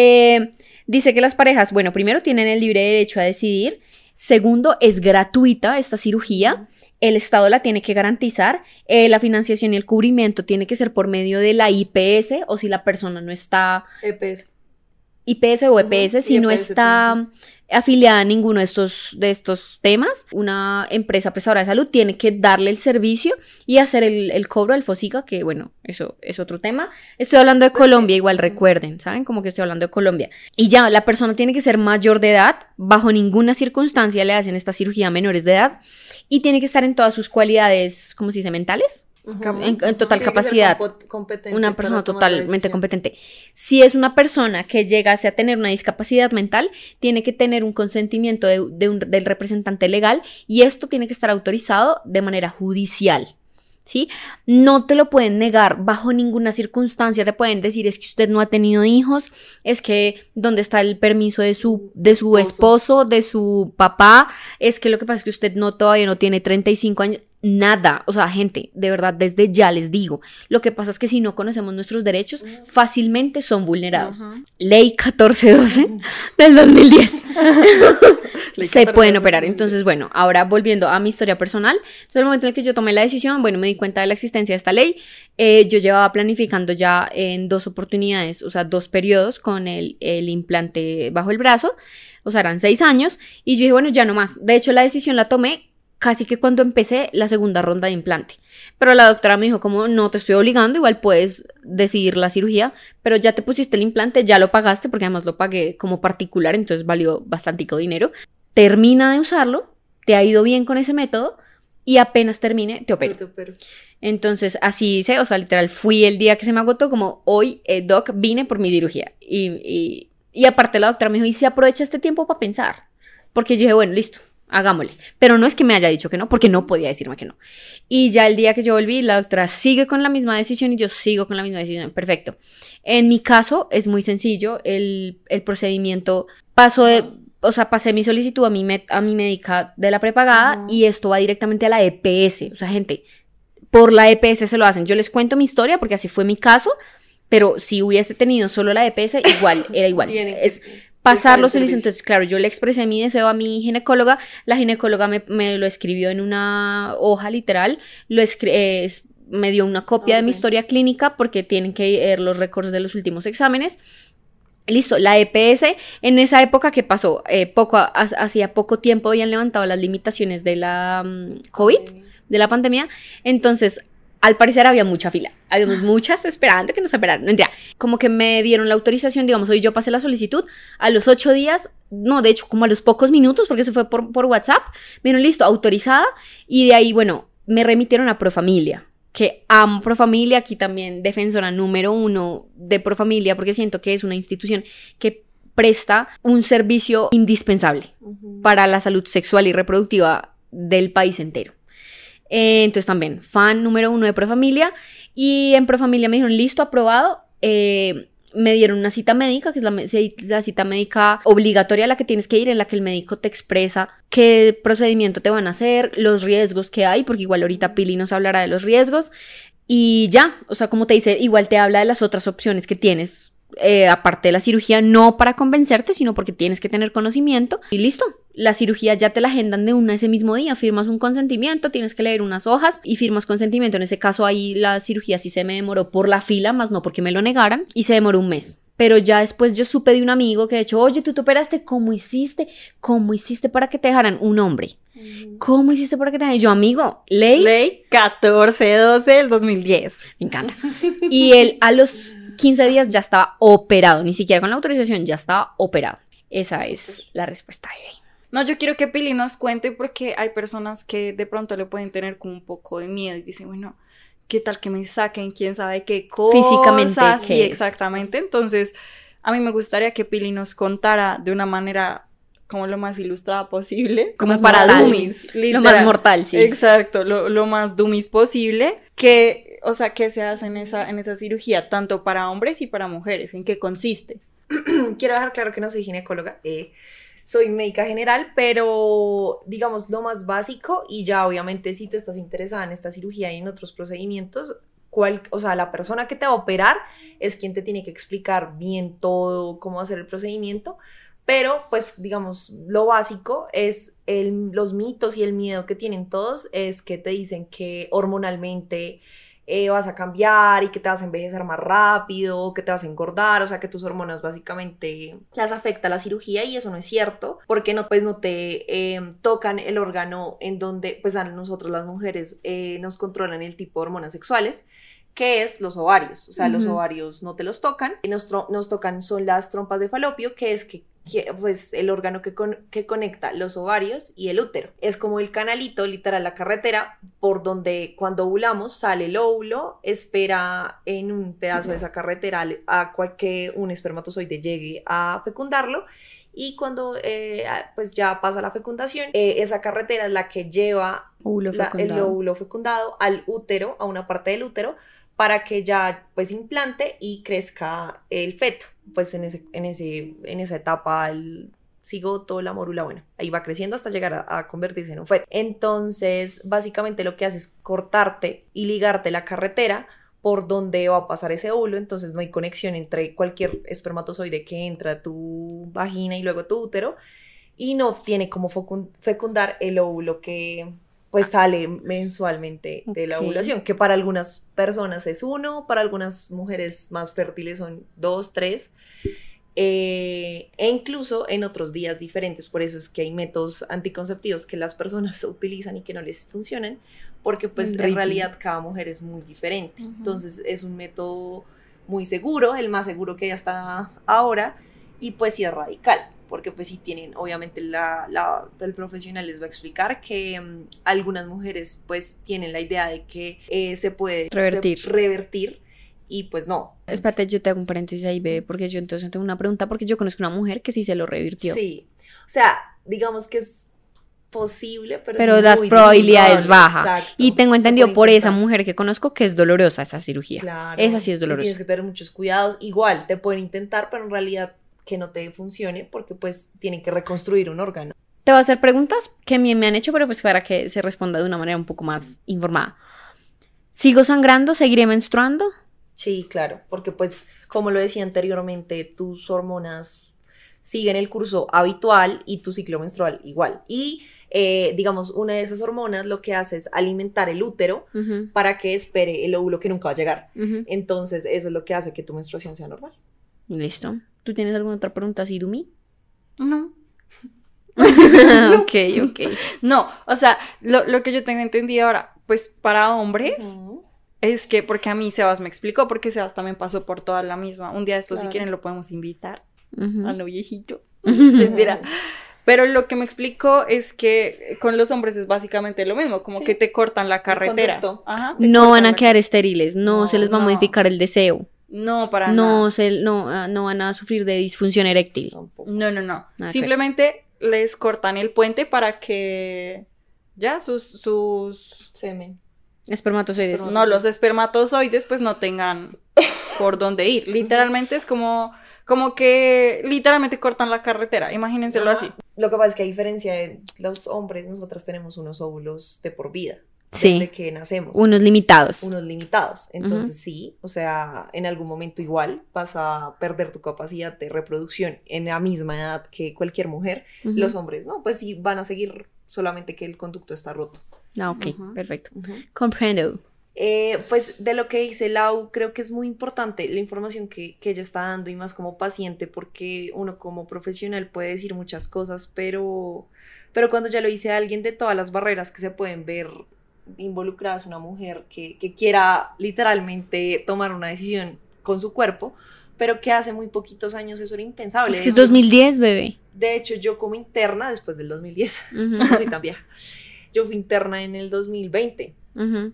Eh, dice que las parejas, bueno, primero tienen el libre derecho a decidir. Segundo, es gratuita esta cirugía. El Estado la tiene que garantizar. Eh, la financiación y el cubrimiento tiene que ser por medio de la IPS o si la persona no está EPS. IPS o EPS si no EPS está afiliada a ninguno de estos, de estos temas, una empresa prestadora de salud tiene que darle el servicio y hacer el, el cobro al FOSICA, que bueno, eso es otro tema. Estoy hablando de Colombia, igual recuerden, ¿saben? Como que estoy hablando de Colombia. Y ya, la persona tiene que ser mayor de edad, bajo ninguna circunstancia le hacen esta cirugía a menores de edad y tiene que estar en todas sus cualidades, ¿cómo se dice? Mentales. En- en total Tiene capacidad. Una persona totalmente competente. Si es una persona que llegase a tener una discapacidad mental, tiene que tener un consentimiento de- de un- del representante legal y esto tiene que estar autorizado de manera judicial. ¿Sí? No te lo pueden negar bajo ninguna circunstancia. Te pueden decir es que usted no ha tenido hijos, es que dónde está el permiso de su, de su esposo, de su papá, es que lo que pasa es que usted no todavía no tiene 35 años. Nada, o sea, gente, de verdad, desde ya les digo, lo que pasa es que si no conocemos nuestros derechos, fácilmente son vulnerados. Ujú. Ley 1412 del 2010 Se 14 pueden operar. 2010. Entonces, bueno, ahora volviendo a mi historia personal, entonces el momento en el que yo tomé la decisión, bueno, me di cuenta de la existencia de esta ley. Eh, yo llevaba planificando ya en dos oportunidades, o sea, dos periodos con el, el implante bajo el brazo, o sea, eran seis años, y yo dije, bueno, ya no más. De hecho, la decisión la tomé casi que cuando empecé la segunda ronda de implante. Pero la doctora me dijo, como no te estoy obligando, igual puedes decidir la cirugía, pero ya te pusiste el implante, ya lo pagaste, porque además lo pagué como particular, entonces valió bastante dinero. Termina de usarlo, te ha ido bien con ese método y apenas termine, te opero. Te. Entonces, así hice, o sea, literal, fui el día que se me agotó, como hoy, eh, Doc, vine por mi cirugía. Y, y, y aparte la doctora me dijo, ¿y si aprovecha este tiempo para pensar? Porque yo dije, bueno, listo, hagámosle. Pero no es que me haya dicho que no, porque no podía decirme que no. Y ya el día que yo volví, la doctora sigue con la misma decisión y yo sigo con la misma decisión. Perfecto. En mi caso es muy sencillo, el, el procedimiento pasó de... O sea, pasé mi solicitud a mi, met- a mi médica de la prepagada Ujú. y esto va directamente a la EPS. O sea, gente, por la EPS se lo hacen. Yo les cuento mi historia porque así fue mi caso, pero si hubiese tenido solo la EPS, igual, era igual. Es pasar los servicios. Entonces, claro, yo le expresé mi deseo a mi ginecóloga, la ginecóloga me, me lo escribió en una hoja literal, lo eh, me dio una copia de mi historia clínica porque tienen que ver los récords de los últimos exámenes. Listo, la EPS, en esa época que pasó, eh, poco, ha- hacía poco tiempo habían levantado las limitaciones de la mm, COVID, de la pandemia, entonces al parecer había mucha fila, habíamos muchas esperando que nos operaran, no, mentira, como que me dieron la autorización, digamos, hoy yo pasé la solicitud, a los ocho días, no, de hecho, como a los pocos minutos, porque se fue por, por WhatsApp, me dieron listo, autorizada, y de ahí, bueno, me remitieron a Profamilia, que amo Profamilia, aquí también defensora número uno de Profamilia, porque siento que es una institución que presta un servicio indispensable para la salud sexual y reproductiva del país entero. Eh, entonces también, fan número uno de Profamilia. Y en Profamilia me dijeron, listo, aprobado. Eh, me dieron una cita médica, que es la, cita médica obligatoria a la que tienes que ir, en la que el médico te expresa qué procedimiento te van a hacer, los riesgos que hay, porque igual ahorita Pili nos hablará de los riesgos. Y ya, o sea, como te dice, igual te habla de las otras opciones que tienes, eh, aparte de la cirugía, no para convencerte, sino porque tienes que tener conocimiento. Y listo, la cirugía ya te la agendan de una ese mismo día, firmas un consentimiento, tienes que leer unas hojas y firmas consentimiento. En ese caso ahí la cirugía sí se me demoró por la fila, más no porque me lo negaran, y se demoró un mes. Pero ya después yo supe de un amigo que de hecho, oye, tú te operaste, ¿cómo hiciste? ¿Cómo hiciste para que te dejaran un hombre? ¿Cómo hiciste para que te dejaran? Yo, amigo, ley, Ley 1412 del 2010. me encanta. Y él a los 15 días ya estaba operado, ni siquiera con la autorización, ya estaba operado. Esa es la respuesta de. No, yo quiero que Pili nos cuente porque hay personas que de pronto le pueden tener como un poco de miedo y dicen, bueno, ¿qué tal que me saquen? ¿Quién sabe qué cosa? Físicamente, ¿qué Sí, exactamente. Entonces, a mí me gustaría que Pili nos contara de una manera como lo más ilustrada posible. Como Más para mortal. dummies. Lo literal. más mortal, sí. Exacto, lo, lo más dummies posible. Que, o sea, que se hace en esa, en esa cirugía, tanto para hombres y para mujeres. ¿En qué consiste? Quiero dejar claro que no soy ginecóloga, eh, soy médica general, pero digamos lo más básico y ya obviamente si tú estás interesada en esta cirugía y en otros procedimientos, cual, o sea, la persona que te va a operar es quien te tiene que explicar bien todo, cómo hacer el procedimiento, pero pues digamos lo básico es el- los mitos y el miedo que tienen todos es que te dicen que hormonalmente eh, vas a cambiar y que te vas a envejecer más rápido, que te vas a engordar, o sea que tus hormonas básicamente las afecta la cirugía y eso no es cierto, porque no, pues no te eh, tocan el órgano en donde pues a nosotros las mujeres eh, nos controlan el tipo de hormonas sexuales que es los ovarios, o sea, los ovarios no te los tocan, y nos, nos tocan son las trompas de falopio, que es que, que, pues el órgano que, con- que conecta los ovarios y el útero. Es como el canalito, literal, la carretera, por donde cuando ovulamos sale el óvulo, espera en un pedazo de esa carretera a cual que un espermatozoide llegue a fecundarlo. Y cuando eh, pues ya pasa la fecundación, eh, esa carretera es la que lleva la- el óvulo fecundado al útero, a una parte del útero, para que ya pues implante y crezca el feto. Pues en, ese, en, ese, en esa etapa el cigoto, la mórula, bueno, ahí va creciendo hasta llegar a, convertirse en un feto. Entonces, básicamente lo que hace es cortarte y ligarte la carretera por donde va a pasar ese óvulo, entonces no hay conexión entre cualquier espermatozoide que entra tu vagina y luego tu útero y no tiene como fecun- fecundar el óvulo que pues sale mensualmente de la ovulación, que para algunas personas es uno, para algunas mujeres más fértiles son dos, tres, eh, e incluso en otros días diferentes, por eso es que hay métodos anticonceptivos que las personas utilizan y que no les funcionan, porque pues Un en realidad cada mujer es muy diferente, entonces es un método muy seguro, el más seguro que ya está ahora, y pues sí es radical, porque pues sí tienen, obviamente la, la- el profesional les va a explicar que mm, algunas mujeres pues tienen la idea de que eh, se puede Revertir. se- revertir y pues no. Espérate, yo te hago un paréntesis ahí, bebé, porque yo entonces tengo una pregunta, porque yo conozco una mujer que sí se lo revirtió. Sí, o sea, digamos que es posible, pero, es Pero las probabilidades bajas. exacto. Y tengo entendido por esa mujer que conozco que es dolorosa esa cirugía. Claro. Esa sí es dolorosa. Tienes que tener muchos cuidados. Igual, te pueden intentar, pero en realidad que no te funcione porque pues tienen que reconstruir un órgano. Te voy a hacer preguntas que mí me han hecho, pero pues para que se responda de una manera un poco más informada. ¿Sigo sangrando? ¿Seguiré menstruando? Sí, claro, porque pues como lo decía anteriormente, tus hormonas siguen el curso habitual y tu ciclo menstrual igual. Y eh, digamos, una de esas hormonas lo que hace es alimentar el útero para que espere el óvulo que nunca va a llegar. Entonces, eso es lo que hace que tu menstruación sea normal. Listo. ¿Tú tienes alguna otra pregunta, Sidumi? No. ok, ok. No, o sea, lo, lo que yo tengo entendido ahora, pues para hombres, es que, porque a mí Sebas me explicó, porque Sebas también pasó por toda la misma. Un día Claro. si quieren, lo podemos invitar Ujú. al noviecito. Mentira. Pero lo que me explicó es que con los hombres es básicamente lo mismo, como Sí. que te cortan la carretera. conducto. Ajá, te No cortan van a quedar estériles, no, No, se les va a modificar el deseo, No, para no, nada. se, no, ah, no van a sufrir de disfunción eréctil. Tampoco. No, no, no. ok. Simplemente les cortan el puente para que ya sus, sus Semen. Espermatozoides. Esperma- no, los espermatozoides pues no tengan por dónde ir. Literalmente es como, como que literalmente cortan la carretera, imagínenselo Ajá. así. Lo que pasa es que a diferencia de los hombres, nosotras tenemos unos óvulos de por vida. Sí. Desde que nacemos. Unos limitados. unos limitados. Entonces sí, o sea, en algún momento igual vas a perder tu capacidad de reproducción en la misma edad que cualquier mujer. Los hombres, ¿no? Pues sí van a seguir solamente que el conducto está roto. Ah, ok, perfecto. Comprendo. Eh, pues de lo que dice Lau, creo que es muy importante la información que, que ella está dando y más como paciente, porque uno como profesional puede decir muchas cosas, pero, pero cuando ya lo dice alguien de todas las barreras que se pueden ver involucradas, una mujer que, que quiera literalmente tomar una decisión con su cuerpo, pero que hace muy poquitos años eso era impensable. Es que es De hecho- 2010, bebé. De hecho, yo como interna, después del 2010, Ujú, no soy tan vieja, yo fui interna en el 2020. ujú.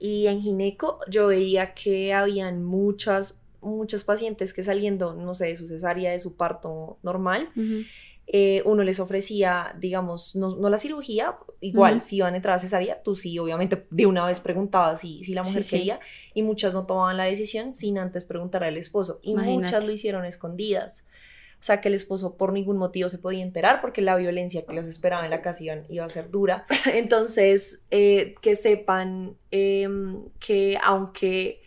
Y en gineco yo veía que habían muchas, muchas pacientes que saliendo, no sé, de su cesárea, de su parto normal. Eh, uno les ofrecía, digamos, no, no la cirugía, igual, si iban a entrar a cesárea, tú sí, obviamente, de una vez preguntabas si, si la mujer Sí, sí. quería, y muchas no tomaban la decisión sin antes preguntar al esposo, y Imagínate. muchas lo hicieron escondidas. O sea, que el esposo por ningún motivo se podía enterar porque la violencia que los esperaba en la casa iba, iba a ser dura. Entonces, eh, que sepan em, que aunque,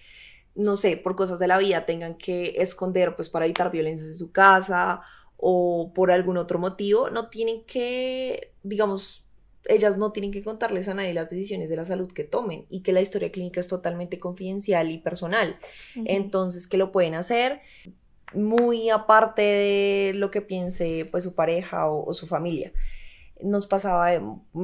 no sé, por cosas de la vida tengan que esconder pues para evitar violencias en su casa o por algún otro motivo, no tienen que, digamos, ellas no tienen que contarles a nadie las decisiones de la salud que tomen y que la historia clínica es totalmente confidencial y personal. Entonces, que lo pueden hacer muy aparte de lo que piense pues su pareja o, o su familia. Nos pasaba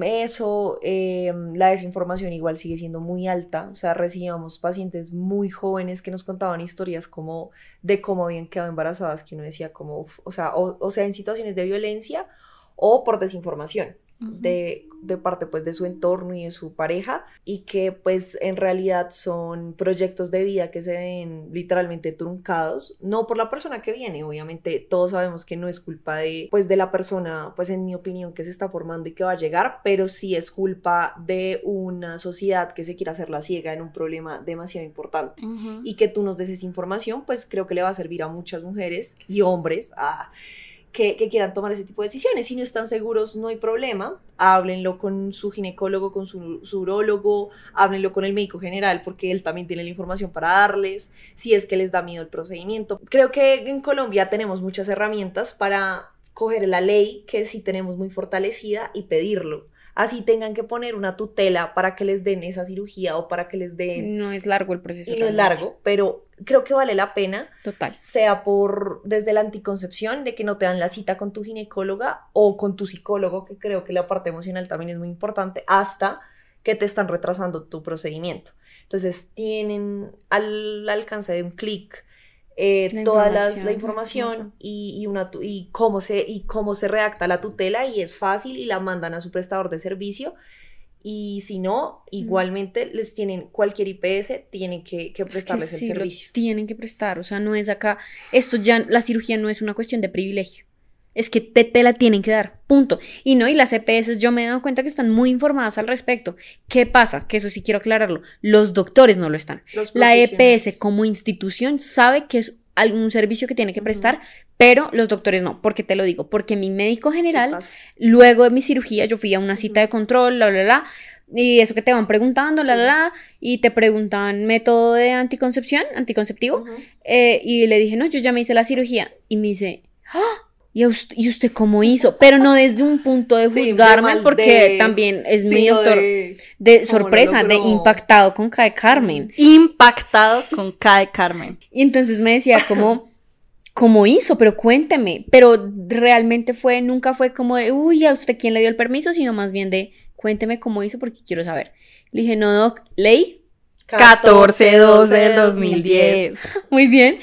eso, eh, la desinformación igual sigue siendo muy alta, o sea, recibíamos pacientes muy jóvenes que nos contaban historias como de cómo habían quedado embarazadas, que uno decía como, o sea, o sea, en situaciones de violencia o por desinformación de, de, parte pues de su entorno y de su pareja y que pues en realidad son proyectos de vida que se ven literalmente truncados, no por la persona que viene, obviamente todos sabemos que no es culpa de pues de la persona pues en mi opinión que se está formando y que va a llegar, pero sí es culpa de una sociedad que se quiere hacer la ciega en un problema demasiado importante. Y que tú nos des esa información pues creo que le va a servir a muchas mujeres y hombres a que, quieran tomar ese tipo de decisiones. Si no están seguros, no hay problema. Háblenlo con su ginecólogo, con su, su urólogo, háblenlo con el médico general, porque él también tiene la información para darles, si es que les da miedo el procedimiento. Creo que en Colombia tenemos muchas herramientas para coger la ley que sí tenemos muy fortalecida y pedirlo así tengan que poner una tutela para que les den esa cirugía o para que les den... No es largo el proceso. Y no es largo, pero creo que vale la pena. Total. Sea por desde la anticoncepción, de que no te dan la cita con tu ginecóloga o con tu psicólogo, que creo que la parte emocional también es muy importante, hasta que te están retrasando tu procedimiento. Entonces tienen al alcance de un clic eh, toda la información y, y, una, y, cómo se, y cómo se redacta la tutela y es fácil y la mandan a su prestador de servicio. Y si no, igualmente les tienen cualquier IPS, tienen que, que prestarles el servicio. tienen que prestar, o sea, no es acá, esto ya, la cirugía no es una cuestión de privilegio. Es que te, la tienen que dar, punto. Y no, y las EPS yo me he dado cuenta que están muy informadas al respecto. ¿Qué pasa? Que eso sí quiero aclararlo. Los doctores no lo están. La EPS como institución sabe que es algún servicio que tiene que prestar, pero los doctores no. ¿Por qué te lo digo? Porque mi médico general, luego de mi cirugía, yo fui a una cita de control, la, la, la, y eso que te van preguntando, la, la, la, y te preguntan método de anticoncepción, anticonceptivo, eh, y le dije, no, yo ya me hice la cirugía, y me dice, ¡Ah! ¿Y usted, ¿Y usted cómo hizo? Pero no desde un punto de juzgarme, porque también es mi doctor de, sorpresa, de impactado con Cae Carmen. Impactado con Cae Carmen. Y entonces me decía como, ¿cómo hizo? Pero cuénteme. Pero realmente fue, nunca fue como de, uy, ¿a usted quién le dio el permiso? Sino más bien de, cuénteme cómo hizo porque quiero saber. Le dije, no, doc, ley. 14-12 del 2010. Muy bien.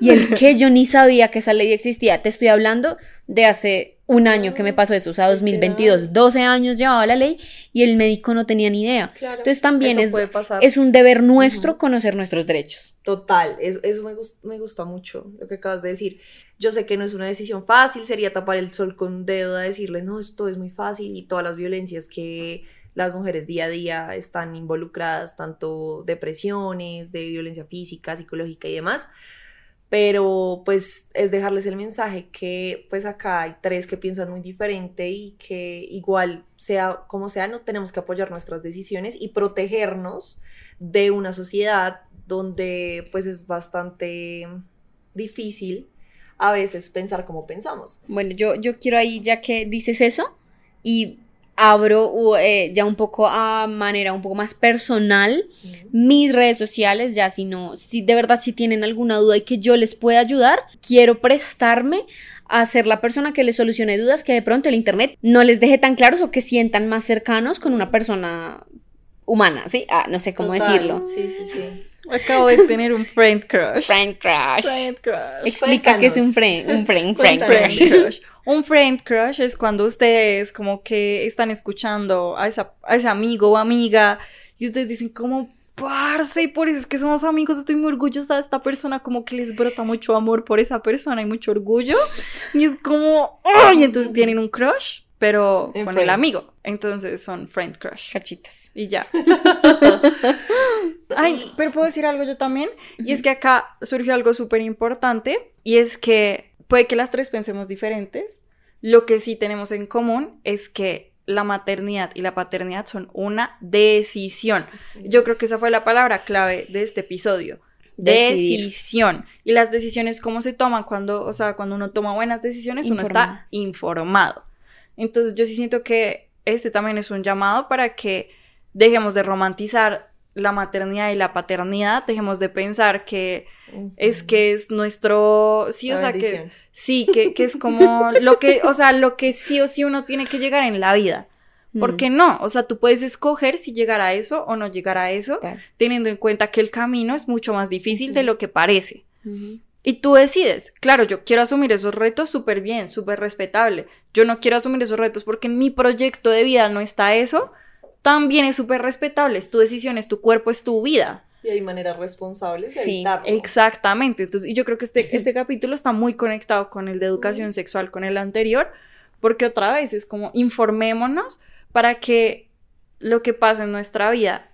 Y el que yo ni sabía que esa ley existía. Te estoy hablando de hace un año que me pasó eso, o sea, 2022, 12 años llevaba la ley y el médico no tenía ni idea. Entonces también es, es un deber nuestro conocer nuestros derechos. Total, eso, eso me, me gusta mucho lo que acabas de decir. Yo sé que no es una decisión fácil, sería tapar el sol con un dedo a decirles, no, esto es muy fácil y todas las violencias que las mujeres día a día están involucradas, tanto depresiones, de violencia física, psicológica y demás pero pues es dejarles el mensaje que pues acá hay tres que piensan muy diferente y que igual sea como sea no tenemos que apoyar nuestras decisiones y protegernos de una sociedad donde pues es bastante difícil a veces pensar como pensamos. Bueno, yo, yo quiero ahí ya que dices eso y abro eh, ya un poco a manera un poco más personal mis redes sociales, ya si no, si de verdad si tienen alguna duda y que yo les pueda ayudar, quiero prestarme a ser la persona que les solucione dudas que de pronto el internet no les deje tan claros o que sientan más cercanos con una persona humana, ¿sí? Ah, no sé cómo decirlo. Sí, sí, sí. Acabo de tener un friend crush. Friend crush. Friend crush. Explica qué es un friend, un friend, friend crush. Un friend crush es cuando ustedes como que están escuchando a, esa, a ese amigo o amiga y ustedes dicen como, parce, y por eso es que somos amigos, estoy muy orgullosa de esta persona, como que les brota mucho amor por esa persona y mucho orgullo. Y es como, ¡ay! Y entonces tienen un crush pero con el amigo. Entonces son friend crush. Cachitos. Y ya. Ay, pero puedo decir algo yo también. Y es que acá surgió algo súper importante. Y es que puede que las tres pensemos diferentes. Lo que sí tenemos en común es que la maternidad y la paternidad son una decisión. Yo creo que esa fue la palabra clave de este episodio. Decisión. Y las decisiones, ¿cómo se toman? Cuando, o sea, cuando uno toma buenas decisiones, uno está informado. Entonces yo sí siento que este también es un llamado para que dejemos de romantizar la maternidad y la paternidad, dejemos de pensar que es que es nuestro, sí, o La sea, que sí, que, que es como lo que, o sea, lo que sí o sí uno tiene que llegar en la vida. ¿Por Mm, qué no? O sea, tú puedes escoger si llegar a eso o no llegar a eso, claro. teniendo en cuenta que el camino es mucho más difícil de lo que parece. Y tú decides, claro, yo quiero asumir esos retos súper bien, súper respetable. Yo no quiero asumir esos retos porque en mi proyecto de vida no está eso. También es súper respetable, es tu decisión, es tu cuerpo, es tu vida. Y hay maneras responsables de Sí, evitarlo. Exactamente. Entonces, y yo creo que este, este capítulo está muy conectado con el de educación sexual, con el anterior, porque otra vez es como informémonos para que lo que pasa en nuestra vida,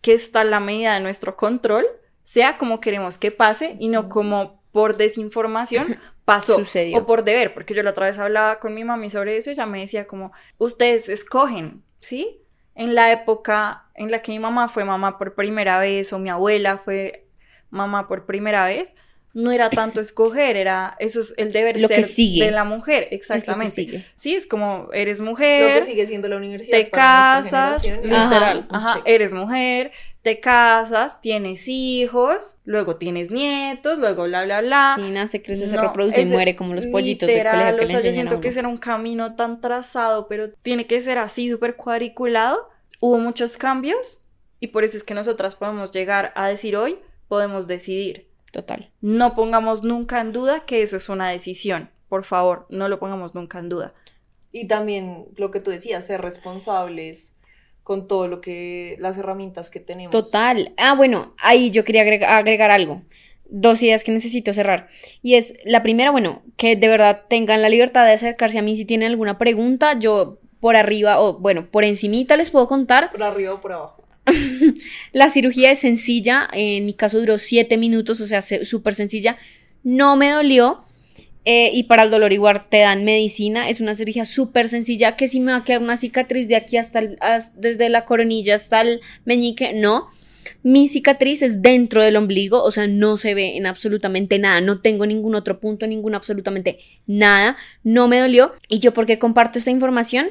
que está en la medida de nuestro control, sea como queremos que pase y no como por desinformación pasó Sucedió. o por deber, porque yo la otra vez hablaba con mi mami sobre eso y ella me decía como, ustedes escogen, ¿sí? En la época en la que mi mamá fue mamá por primera vez o mi abuela fue mamá por primera vez, no era tanto escoger, era eso es el deber Lo que ser sigue. de la mujer, Es lo que exactamente. sigue. Sí, es como eres Lo que mujer, sigue siendo la universidad. te para casas. Ajá. literal, ajá, Sí. eres mujer, te casas, tienes hijos, luego tienes nietos, luego bla, bla, bla. Sí, nace, crece, se No, reproduce y muere como los pollitos del literal, colegio que o le sea, yo siento que será un camino tan trazado, pero tiene que ser así, súper cuadriculado. Hubo muchos cambios y por eso es que nosotras podemos llegar a decir hoy, podemos decidir. Total. No pongamos nunca en duda que eso es una decisión. Por favor, no lo pongamos nunca en duda. Y también lo que tú decías, ser responsables con todo lo que, las herramientas que tenemos. Total. Ah, bueno, ahí yo quería agrega- agregar algo. Dos ideas que necesito cerrar. Y es, la primera, bueno, que de verdad tengan la libertad de acercarse a mí si tienen alguna pregunta. Yo por arriba, o bueno, por encimita les puedo contar. Por arriba o por abajo. La cirugía es sencilla. En mi caso duró siete minutos, o sea, se- súper sencilla. No me dolió. Eh, y para el dolor igual te dan medicina. Es una cirugía súper sencilla. Que si me va a quedar una cicatriz de aquí hasta, el- desde la coronilla hasta el meñique, no. Mi cicatriz es dentro del ombligo, o sea, no se ve en absolutamente nada, no tengo ningún otro punto, ningún absolutamente nada, no me dolió. ¿Y yo por qué comparto esta información?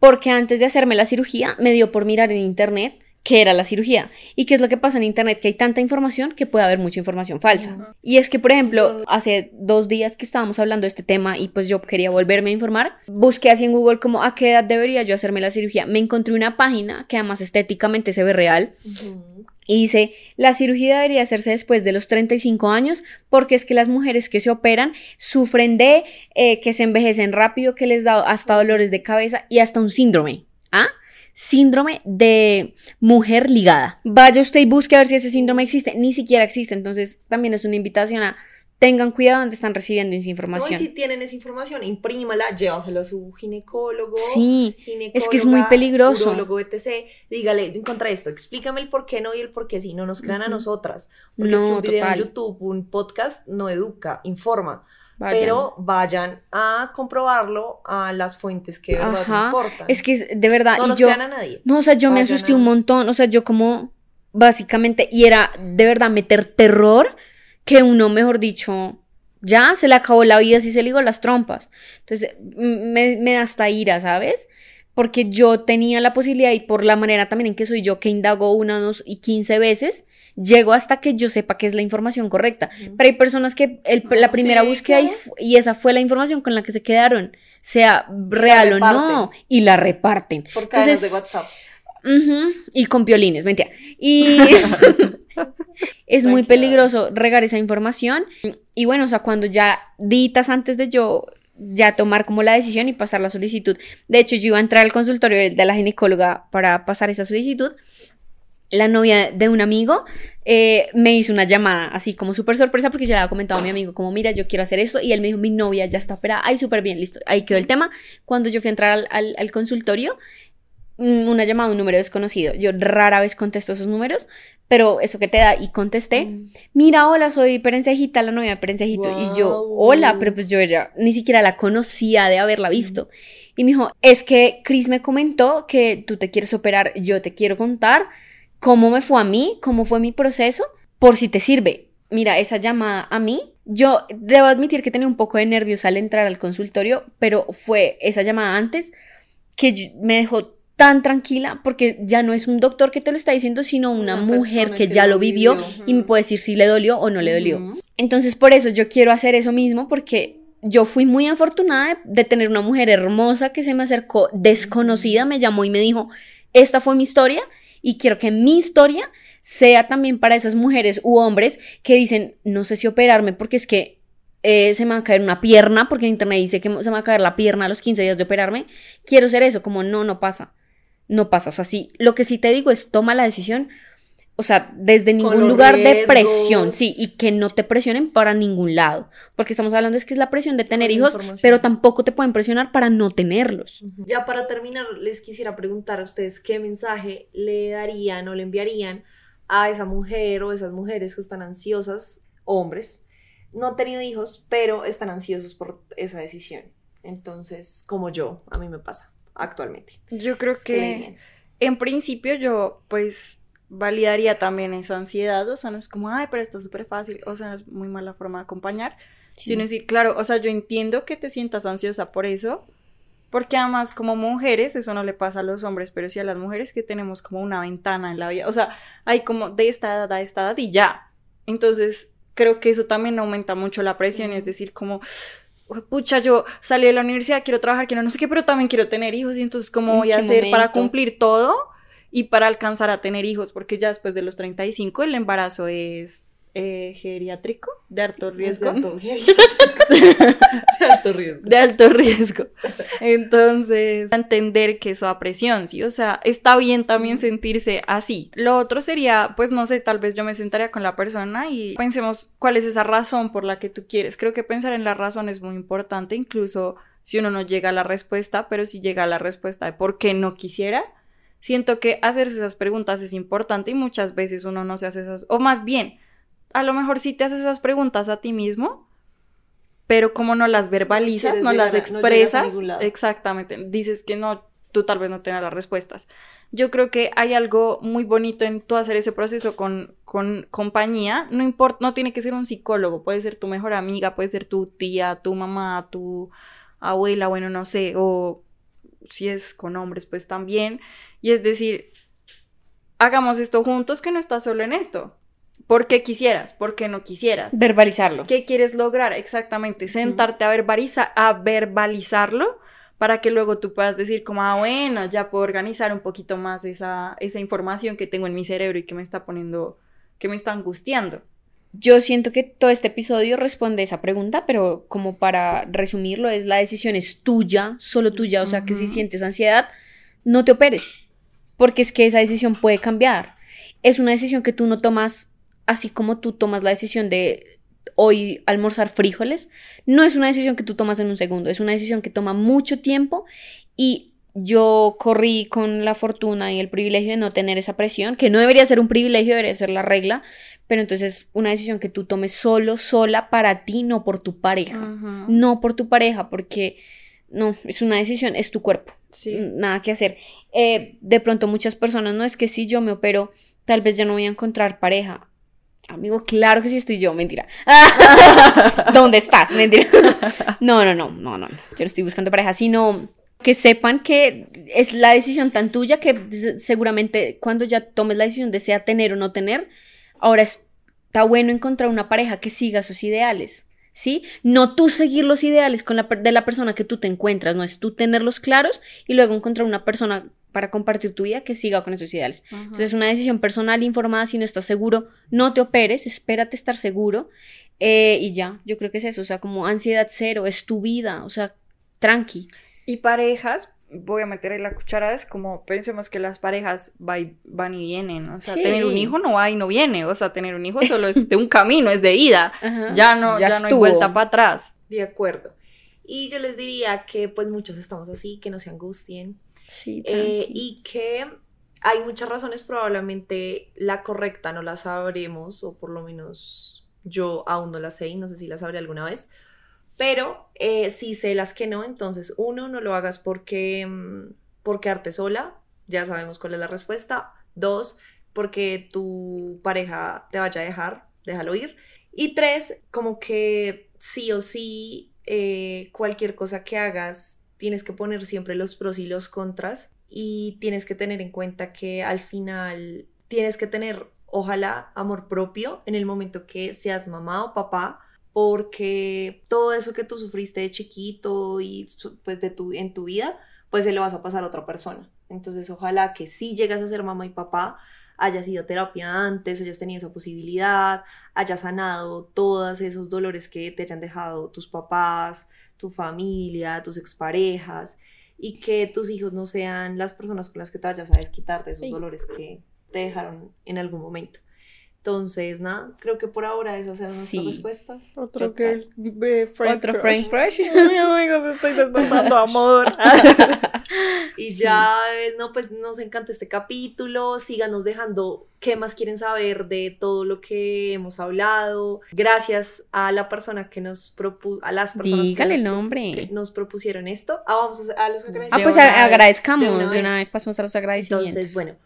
Porque antes de hacerme la cirugía me dio por mirar en internet qué era la cirugía y qué es lo que pasa en internet, que hay tanta información que puede haber mucha información falsa. Y es que, por ejemplo, hace dos días que estábamos hablando de este tema y pues yo quería volverme a informar, busqué así en Google como a qué edad debería yo hacerme la cirugía. Me encontré una página que además estéticamente se ve real y dice, la cirugía debería hacerse después de los 35 años porque es que las mujeres que se operan sufren de eh, que se envejecen rápido, que les da hasta dolores de cabeza y hasta un síndrome. ¿Ah? Síndrome de mujer ligada. Vaya usted y busque a ver si ese síndrome existe. Ni siquiera existe. Entonces también es una invitación a tengan cuidado donde están recibiendo esa No, y información. si tienen esa información, imprímala, llévaselo a su ginecólogo. Sí, es que es muy peligroso. urólogo, etc. Dígale, encontré esto, explícame el por qué no y el por qué sí, no nos crean a Ujú. nosotras. Porque es que No, un video total. en YouTube, un podcast, no educa, informa. Vayan. Pero vayan a comprobarlo a las fuentes que de verdad Ajá, importan. Es que de verdad, no y nos yo, a nadie. No, o sea, yo me asusté un montón, o sea, yo como básicamente, y era de verdad meter terror que uno, mejor dicho, ya se le acabó la vida si se ligó las trompas. Entonces, me, me da hasta ira, ¿sabes? Porque yo tenía la posibilidad y por la manera también en que soy yo, que indago una, dos y quince veces, llego hasta que yo sepa que es la información correcta. Ujú. Pero hay personas que el- No, la primera sí, búsqueda y, claro. fu- y esa fue la información con la que se quedaron, sea real o no, y la reparten. Por Entonces, de WhatsApp. Ujú, Y con piolines, mentira. Y es muy peligroso regar esa información. Y bueno, o sea, cuando ya ditas antes de yo ya tomar como la decisión y pasar la solicitud. De hecho, yo iba a entrar al consultorio de la ginecóloga para pasar esa solicitud. La novia de un amigo eh, me hizo una llamada así como súper sorpresa porque yo le había comentado a mi amigo como, mira, yo quiero hacer esto y él me dijo, mi novia ya está operada, ay, súper bien, listo, ahí quedó el tema. Cuando yo fui a entrar al, al- al consultorio, mm, una llamada, un número desconocido. Yo rara vez contesto esos números, pero eso que te da y contesté. Mm. Mira, hola, soy Perencejita, la novia de Perencejito. Y yo, hola, pero pues yo ya ni siquiera la conocía de haberla visto. Y me dijo, es que Chris me comentó que tú te quieres operar, yo te quiero contar cómo me fue a mí, cómo fue mi proceso, por si te sirve. Mira, esa llamada a mí, yo debo admitir que tenía un poco de nervios al entrar al consultorio, pero fue esa llamada antes que me dejó tan tranquila porque ya no es un doctor que te lo está diciendo, sino una, Una mujer que, que ya lo vivió, vivió. y me puede decir si le dolió o no le dolió. Ujú. Entonces, por eso yo quiero hacer eso mismo, porque yo fui muy afortunada de, de tener una mujer hermosa que se me acercó desconocida, me llamó y me dijo, esta fue mi historia y quiero que mi historia sea también para esas mujeres u hombres que dicen, no sé si operarme porque es que eh, se me va a caer una pierna, porque en internet dice que se me va a caer la pierna a los 15 días de operarme. Quiero ser eso, como no, no pasa. No pasa. O sea, sí, lo que sí te digo es toma la decisión, o sea, desde ningún lugar de presión, sí, y que no te presionen para ningún lado. Porque estamos hablando es que es la presión de tener hijos, pero tampoco te pueden presionar para no tenerlos. Ya para terminar, les quisiera preguntar a ustedes qué mensaje le darían o le enviarían a esa mujer o esas mujeres que están ansiosas, hombres, no han tenido hijos, pero están ansiosos por esa decisión. Entonces, como yo, a mí me pasa actualmente. Yo creo ¿Qué le que en principio yo pues validaría también esa ansiedad, o sea, no es como, ay, pero esto es súper fácil, o sea, es muy mala forma de acompañar, sino decir, claro, o sea, yo entiendo que te sientas ansiosa por eso, porque además como mujeres, eso no le pasa a los hombres, pero sí a las mujeres que tenemos como una ventana en la vida, o sea, hay como de esta edad a esta edad y ya. Entonces, creo que eso también aumenta mucho la presión, es decir, como, pucha, yo salí de la universidad, quiero trabajar, quiero no sé qué, pero también quiero tener hijos, y entonces, ¿cómo ¿En voy a hacer para cumplir todo? Y para alcanzar a tener hijos, porque ya después de los 35 el embarazo es eh, geriátrico, de alto riesgo. De alto De alto riesgo. de alto riesgo. Entonces, entender que eso da presión, ¿sí? O sea, está bien también sentirse así. Lo otro sería, pues no sé, tal vez yo me sentaría con la persona y pensemos cuál es esa razón por la que tú quieres. Creo que pensar en la razón es muy importante, incluso si uno no llega a la respuesta, pero si llega a la respuesta de por qué no quisiera. Siento que hacerse esas preguntas es importante y muchas veces uno no se hace esas, o más bien, a lo mejor sí te haces esas preguntas a ti mismo, pero como no las verbalizas, no las llegar expresas, exactamente, dices que no, tú tal vez no tengas las respuestas. Yo creo que hay algo muy bonito en tú hacer ese proceso con, con compañía, no importa, no tiene que ser un psicólogo, puede ser tu mejor amiga, puede ser tu tía, tu mamá, tu abuela, bueno, no sé, o si es con hombres, pues también, y es decir, hagamos esto juntos, que no estás solo en esto. ¿Por qué quisieras? ¿Por qué no quisieras? Verbalizarlo. ¿Qué quieres lograr? Exactamente, sentarte a, verbaliza- a verbalizarlo para que luego tú puedas decir como, ah, bueno, ya puedo organizar un poquito más esa, esa información que tengo en mi cerebro y que me está poniendo, que me está angustiando. Yo siento que todo este episodio responde esa pregunta, pero como para resumirlo, es la decisión es tuya, solo tuya, o sea que si sientes ansiedad, no te operes, porque es que esa decisión puede cambiar. Es una decisión que tú no tomas así como tú tomas la decisión de hoy almorzar frijoles, no es una decisión que tú tomas en un segundo, es una decisión que toma mucho tiempo y yo corrí con la fortuna y el privilegio de no tener esa presión, que no debería ser un privilegio, debería ser la regla, pero entonces una decisión que tú tomes solo, sola, para ti, no por tu pareja. No por tu pareja, porque no, es una decisión, es tu cuerpo. Sí. Nada que hacer. Eh, de pronto muchas personas, no es que si yo me opero, tal vez ya no voy a encontrar pareja. Amigo, claro que sí estoy yo, mentira. ¿Dónde estás? Mentira. No, no, no, no, no. no. Yo no estoy buscando pareja, sino que sepan que es la decisión tan tuya que se- seguramente cuando ya tomes la decisión de sea tener o no tener, ahora es- está bueno encontrar una pareja que siga sus ideales. ¿Sí? No tú seguir los ideales con la, de la persona que tú te encuentras, no es tú tenerlos claros y luego encontrar una persona para compartir tu vida que siga con esos ideales. Entonces es una decisión personal informada, si no estás seguro, no te operes, espérate estar seguro eh, y ya, yo creo que es eso, o sea, como ansiedad cero, es tu vida, o sea, tranqui. Y parejas, voy a meter ahí la cuchara, es como pensemos que las parejas va y- van y vienen. O sea, Sí. tener un hijo no va y no viene. O sea, tener un hijo solo es de un camino, es de ida. Ajá. Ya no, Ya ya, no hay vuelta para atrás. De acuerdo. Y yo les diría que pues muchos estamos así, que no se angustien, Sí, eh, y que hay muchas razones, probablemente la correcta no la sabremos, o por lo menos yo aún no la sé y no sé si la sabré alguna vez, pero eh, si sé las que no, entonces uno, no lo hagas porque, mm, por quedarte sola, ya sabemos cuál es la respuesta, dos, porque tu pareja te vaya a dejar, déjalo ir, y tres, como que sí o sí, eh, cualquier cosa que hagas tienes que poner siempre los pros y los contras y tienes que tener en cuenta que al final tienes que tener, ojalá, amor propio en el momento que seas mamá o papá, porque todo eso que tú sufriste de chiquito y pues de tu, en tu vida, pues se lo vas a pasar a otra persona. Entonces, ojalá que si llegas a ser mamá y papá, hayas ido a terapia antes, hayas tenido esa posibilidad, hayas sanado todos esos dolores que te hayan dejado tus papás, tu familia, tus exparejas, y que tus hijos no sean las personas con las que te vayas a desquitar de esos dolores que te dejaron en algún momento. Entonces, nada, creo que por ahora esas eran nuestras Sí. respuestas. Otro Total. que eh, Frank Otro Crush. Frank Crush. Ay, amigos, estoy despertando amor. Y ya, eh, no, pues nos encanta este capítulo. Síganos dejando qué más quieren saber de todo lo que hemos hablado. Gracias a la persona que nos propuso, a las personas Dígale que nos, pro- nombre. que nos propusieron esto. Ah, vamos a, hacer- a los Ah, agradecimientos. pues una a- vez, agradezcamos. de De una vez. vez pasamos a los agradecimientos. Entonces, bueno,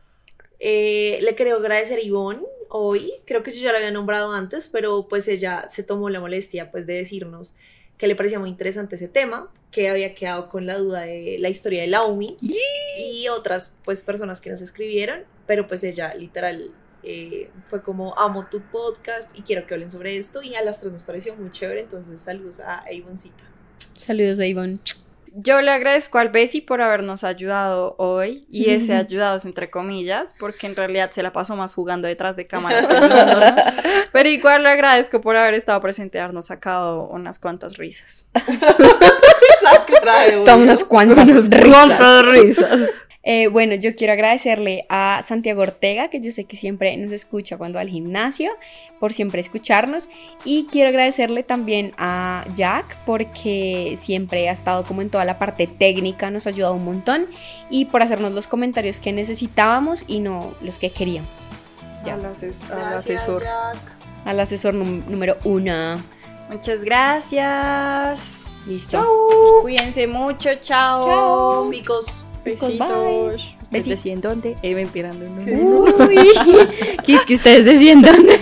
eh, le quiero agradecer a Ivonne hoy. Creo que yo ya la había nombrado antes, pero pues ella se tomó la molestia pues de decirnos que le parecía muy interesante ese tema, que había quedado con la duda de la historia de Laumi y otras pues personas que nos escribieron, pero pues ella literal eh, fue como amo tu podcast y quiero que hablen sobre esto y a las tres nos pareció muy chévere, entonces saludos a Ivoncita. Saludos a Ivonne. Yo le agradezco al Bessie por habernos ayudado hoy, y ese ayudado es entre comillas, porque en realidad se la pasó más jugando detrás de cámaras que. Pero igual le agradezco por haber estado presente y habernos sacado unas cuantas risas. Toma unas cuantas risas. cuantas risas. Eh, bueno, yo quiero agradecerle a Santiago Ortega, que yo sé que siempre nos escucha cuando va al gimnasio, por siempre escucharnos. Y quiero agradecerle también a Jack, porque siempre ha estado como en toda la parte técnica, nos ha ayudado un montón. Y por hacernos los comentarios que necesitábamos y no los que queríamos. Ya. Al, ases- al asesor. Al asesor número uno. Muchas gracias. Listo. Cuídense mucho. Chao. Chao. Picos. Besitos. Bye. ¿Ustedes decían dónde? Eh, mentira, no. Uy, ¿qué es que ustedes decían dónde?